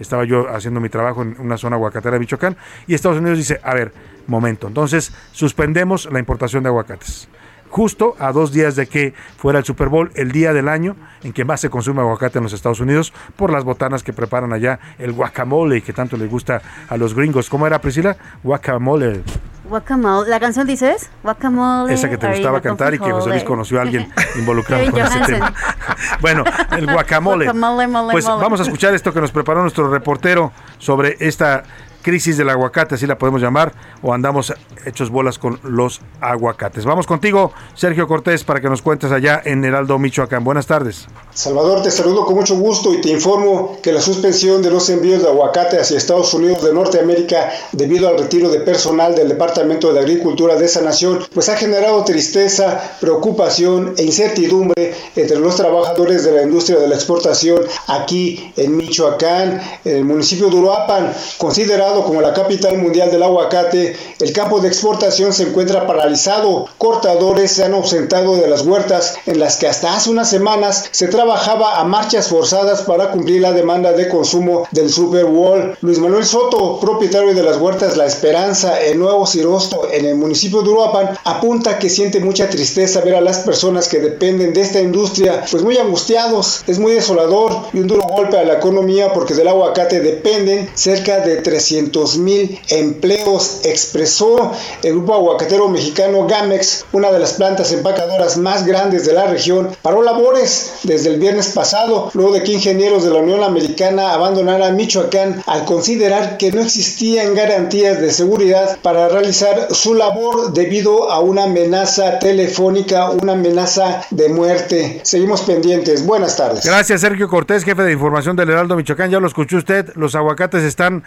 Estaba yo haciendo mi trabajo en una zona aguacatera de Michoacán y Estados Unidos dice, a ver, momento, entonces suspendemos la importación de aguacates. Justo a dos días de que fuera el Super Bowl, el día del año en que más se consume aguacate en los Estados Unidos, por las botanas que preparan allá, el guacamole que tanto le gusta a los gringos. ¿Cómo era Priscila? Guacamole. Guacamole. ¿La canción dices? Guacamole. Esa que te gustaba cantar y que José Luis conoció a alguien involucrado con ese tema. bueno, el guacamole. Guacamole, mole, Pues mole. vamos a escuchar esto que nos preparó nuestro reportero sobre esta crisis del aguacate, así la podemos llamar, o andamos hechos bolas con los aguacates. Vamos contigo, Sergio Cortés, para que nos cuentes allá en Heraldo, Michoacán. Buenas tardes. Salvador, te saludo con mucho gusto y te informo que la suspensión de los envíos de aguacate hacia Estados Unidos de Norteamérica debido al retiro de personal del Departamento de Agricultura de esa nación, pues ha generado tristeza, preocupación e incertidumbre entre los trabajadores de la industria de la exportación aquí en Michoacán, en el municipio de Uruapan, considerado como la capital mundial del aguacate, el campo de exportación se encuentra paralizado. Cortadores se han ausentado de las huertas en las que hasta hace unas semanas se trabajaba a marchas forzadas para cumplir la demanda de consumo del Super Bowl. Luis Manuel Soto, propietario de las huertas La Esperanza en Nuevo Cirosto, en el municipio de Uruapan, apunta que siente mucha tristeza ver a las personas que dependen de esta industria pues muy angustiados. Es muy desolador y un duro golpe a la economía porque del aguacate dependen cerca de 300 300 mil empleos, expresó el grupo aguacatero mexicano Gamex, una de las plantas empacadoras más grandes de la región, paró labores desde el viernes pasado, luego de que ingenieros de la Unión Americana abandonaran Michoacán al considerar que no existían garantías de seguridad para realizar su labor debido a una amenaza telefónica, una amenaza de muerte. Seguimos pendientes. Buenas tardes. Gracias, Sergio Cortés, jefe de información del Heraldo Michoacán. Ya lo escuchó usted, los aguacates están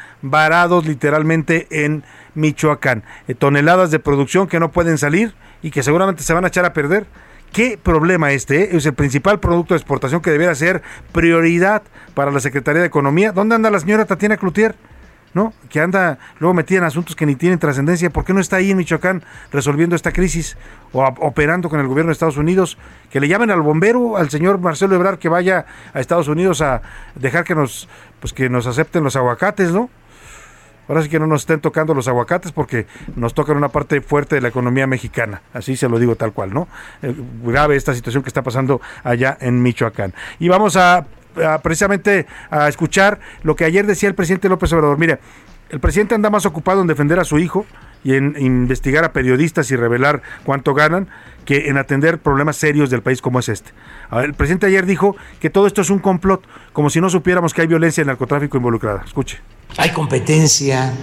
literalmente en Michoacán. Eh, toneladas de producción que no pueden salir y que seguramente se van a echar a perder. ¿Qué problema este? eh? Es el principal producto de exportación que debería ser prioridad para la Secretaría de Economía. ¿Dónde anda la señora Tatiana Cloutier? ¿No? Que anda luego metida en asuntos que ni tienen trascendencia. ¿Por qué no está ahí en Michoacán resolviendo esta crisis o operando con el gobierno de Estados Unidos? Que le llamen al bombero, al señor Marcelo Ebrard, que vaya a Estados Unidos a dejar que nos, pues que nos acepten los aguacates, ¿no? Ahora sí que no nos estén tocando los aguacates porque nos tocan una parte fuerte de la economía mexicana. Así se lo digo tal cual, ¿no? Eh, grave esta situación que está pasando allá en Michoacán. Y vamos a, a precisamente a escuchar lo que ayer decía el presidente López Obrador. Mire, el presidente anda más ocupado en defender a su hijo y en investigar a periodistas y revelar cuánto ganan que en atender problemas serios del país como es este. El presidente ayer dijo que todo esto es un complot, como si no supiéramos que hay violencia y narcotráfico involucrada. Escuche. Hay competencia,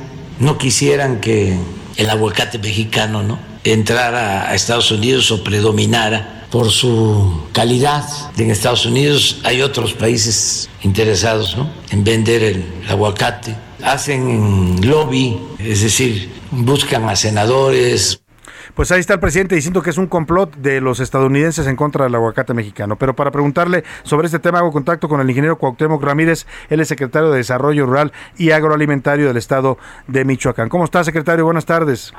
no quisieran que el aguacate mexicano ¿no? entrara a Estados Unidos o predominara por su calidad. En Estados Unidos hay otros países interesados ¿no? en vender el aguacate. Hacen lobby, es decir, buscan a senadores, Pues ahí está el presidente diciendo que es un complot de los estadounidenses en contra del aguacate mexicano. Pero para preguntarle sobre este tema hago contacto con el ingeniero Cuauhtémoc Ramírez, él es secretario de Desarrollo Rural y Agroalimentario del estado de Michoacán. ¿Cómo está, secretario? Buenas tardes.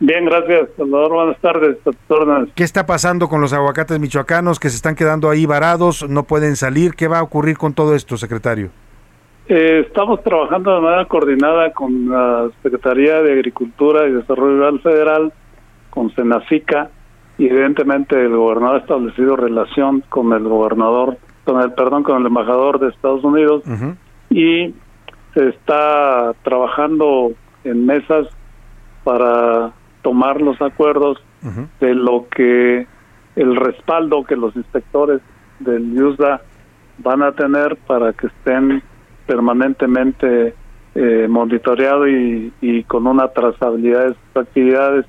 Bien, gracias, Salvador. Buenas tardes. órdenes. ¿Qué está pasando con los aguacates michoacanos que se están quedando ahí varados, no pueden salir? ¿Qué va a ocurrir con todo esto, secretario? Eh, estamos trabajando de manera coordinada con la Secretaría de Agricultura y Desarrollo Rural Federal, con Senacica, y evidentemente el gobernador ha establecido relación con el gobernador, con el perdón, con el embajador de Estados Unidos, y se está trabajando en mesas para tomar los acuerdos de lo que el respaldo que los inspectores del USDA van a tener para que estén permanentemente eh, monitoreados y, y con una trazabilidad de sus actividades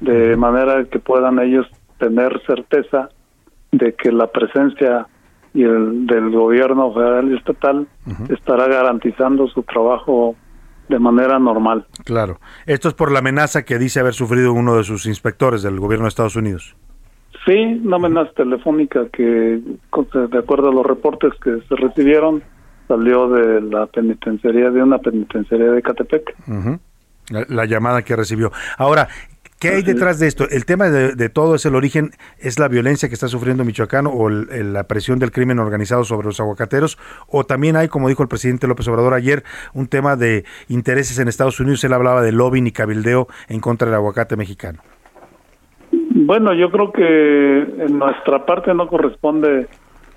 de manera que puedan ellos tener certeza de que la presencia y el del gobierno federal y estatal estará garantizando su trabajo de manera normal. Claro. Esto es por la amenaza que dice haber sufrido uno de sus inspectores del gobierno de Estados Unidos. Sí, una amenaza telefónica que, de acuerdo a los reportes que se recibieron, salió de la penitenciaría, de una penitenciaría de Catepec. La, la llamada que recibió. Ahora, ¿qué hay detrás de esto? El tema de, de todo es el origen, es la violencia que está sufriendo Michoacán o el- el- la presión del crimen organizado sobre los aguacateros, o también hay, como dijo el presidente López Obrador ayer, un tema de intereses en Estados Unidos. Él hablaba de lobbying y cabildeo en contra del aguacate mexicano. Bueno, yo creo que en nuestra parte no corresponde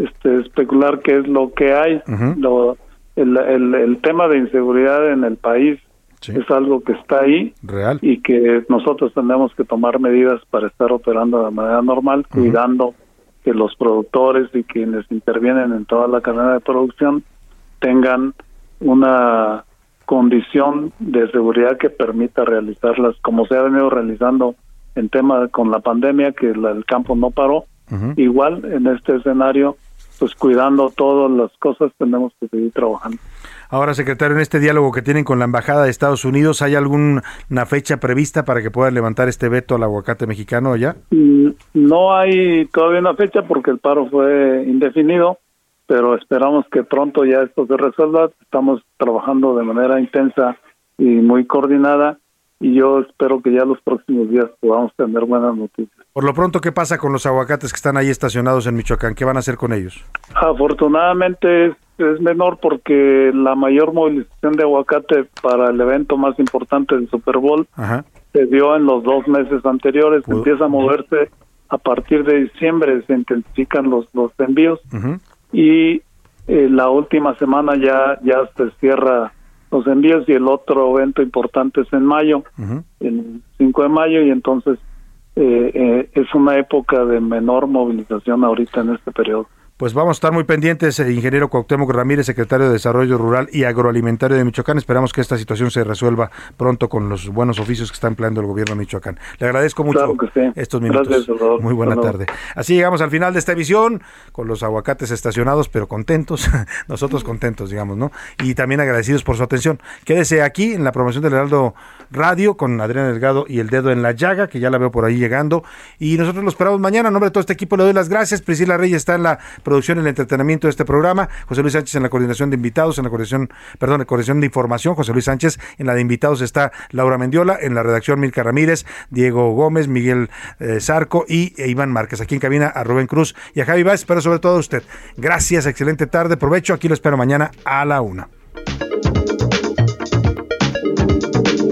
este, especular qué es lo que hay. Lo- el, el- el tema de inseguridad en el país es algo que está ahí Real. y que nosotros tenemos que tomar medidas para estar operando de manera normal, cuidando que los productores y quienes intervienen en toda la cadena de producción tengan una condición de seguridad que permita realizarlas como se ha venido realizando en tema con la pandemia que la- el campo no paró. Igual en este escenario pues cuidando todas las cosas tenemos que seguir trabajando Ahora, secretario, en este diálogo que tienen con la Embajada de Estados Unidos, ¿hay alguna fecha prevista para que puedan levantar este veto al aguacate mexicano ya? Mm, No hay todavía una fecha porque el paro fue indefinido, pero esperamos que pronto ya esto se resuelva. Estamos trabajando de manera intensa y muy coordinada y yo espero que ya los próximos días podamos tener buenas noticias. Por lo pronto, ¿qué pasa con los aguacates que están ahí estacionados en Michoacán? ¿Qué van a hacer con ellos? Afortunadamente es, es menor porque la mayor movilización de aguacate para el evento más importante del Super Bowl Ajá. se dio en los dos meses anteriores. Empieza a moverse a partir de diciembre, se intensifican los, los envíos y eh, la última semana ya ya se cierra los envíos y el otro evento importante es en mayo, el 5 de mayo, y entonces eh, eh, es una época de menor movilización ahorita en este periodo. Pues vamos a estar muy pendientes, eh, ingeniero Cuauhtémoc Ramírez, secretario de Desarrollo Rural y Agroalimentario de Michoacán. Esperamos que esta situación se resuelva pronto con los buenos oficios que está empleando el gobierno de Michoacán. Le agradezco mucho estos minutos. muy buena tarde. Así llegamos al final de esta emisión, con los aguacates estacionados, pero contentos, nosotros contentos, digamos, ¿no? Y también agradecidos por su atención. Quédese aquí en la promoción del Heraldo Radio con Adrián Delgado y el dedo en la llaga, que ya la veo por ahí llegando. Y nosotros lo esperamos mañana. En nombre de todo este equipo le doy las gracias. Priscila Reyes está en la producción y el entretenimiento de este programa, José Luis Sánchez en la coordinación de invitados, en la coordinación, perdón, en coordinación de información, José Luis Sánchez, en la de invitados está Laura Mendiola, en la redacción Milka Ramírez, Diego Gómez, Miguel eh, Zarco y e Iván Márquez. Aquí en cabina a Rubén Cruz y a Javi Báez, pero sobre todo a usted. Gracias, excelente tarde, provecho, aquí lo espero mañana a la una.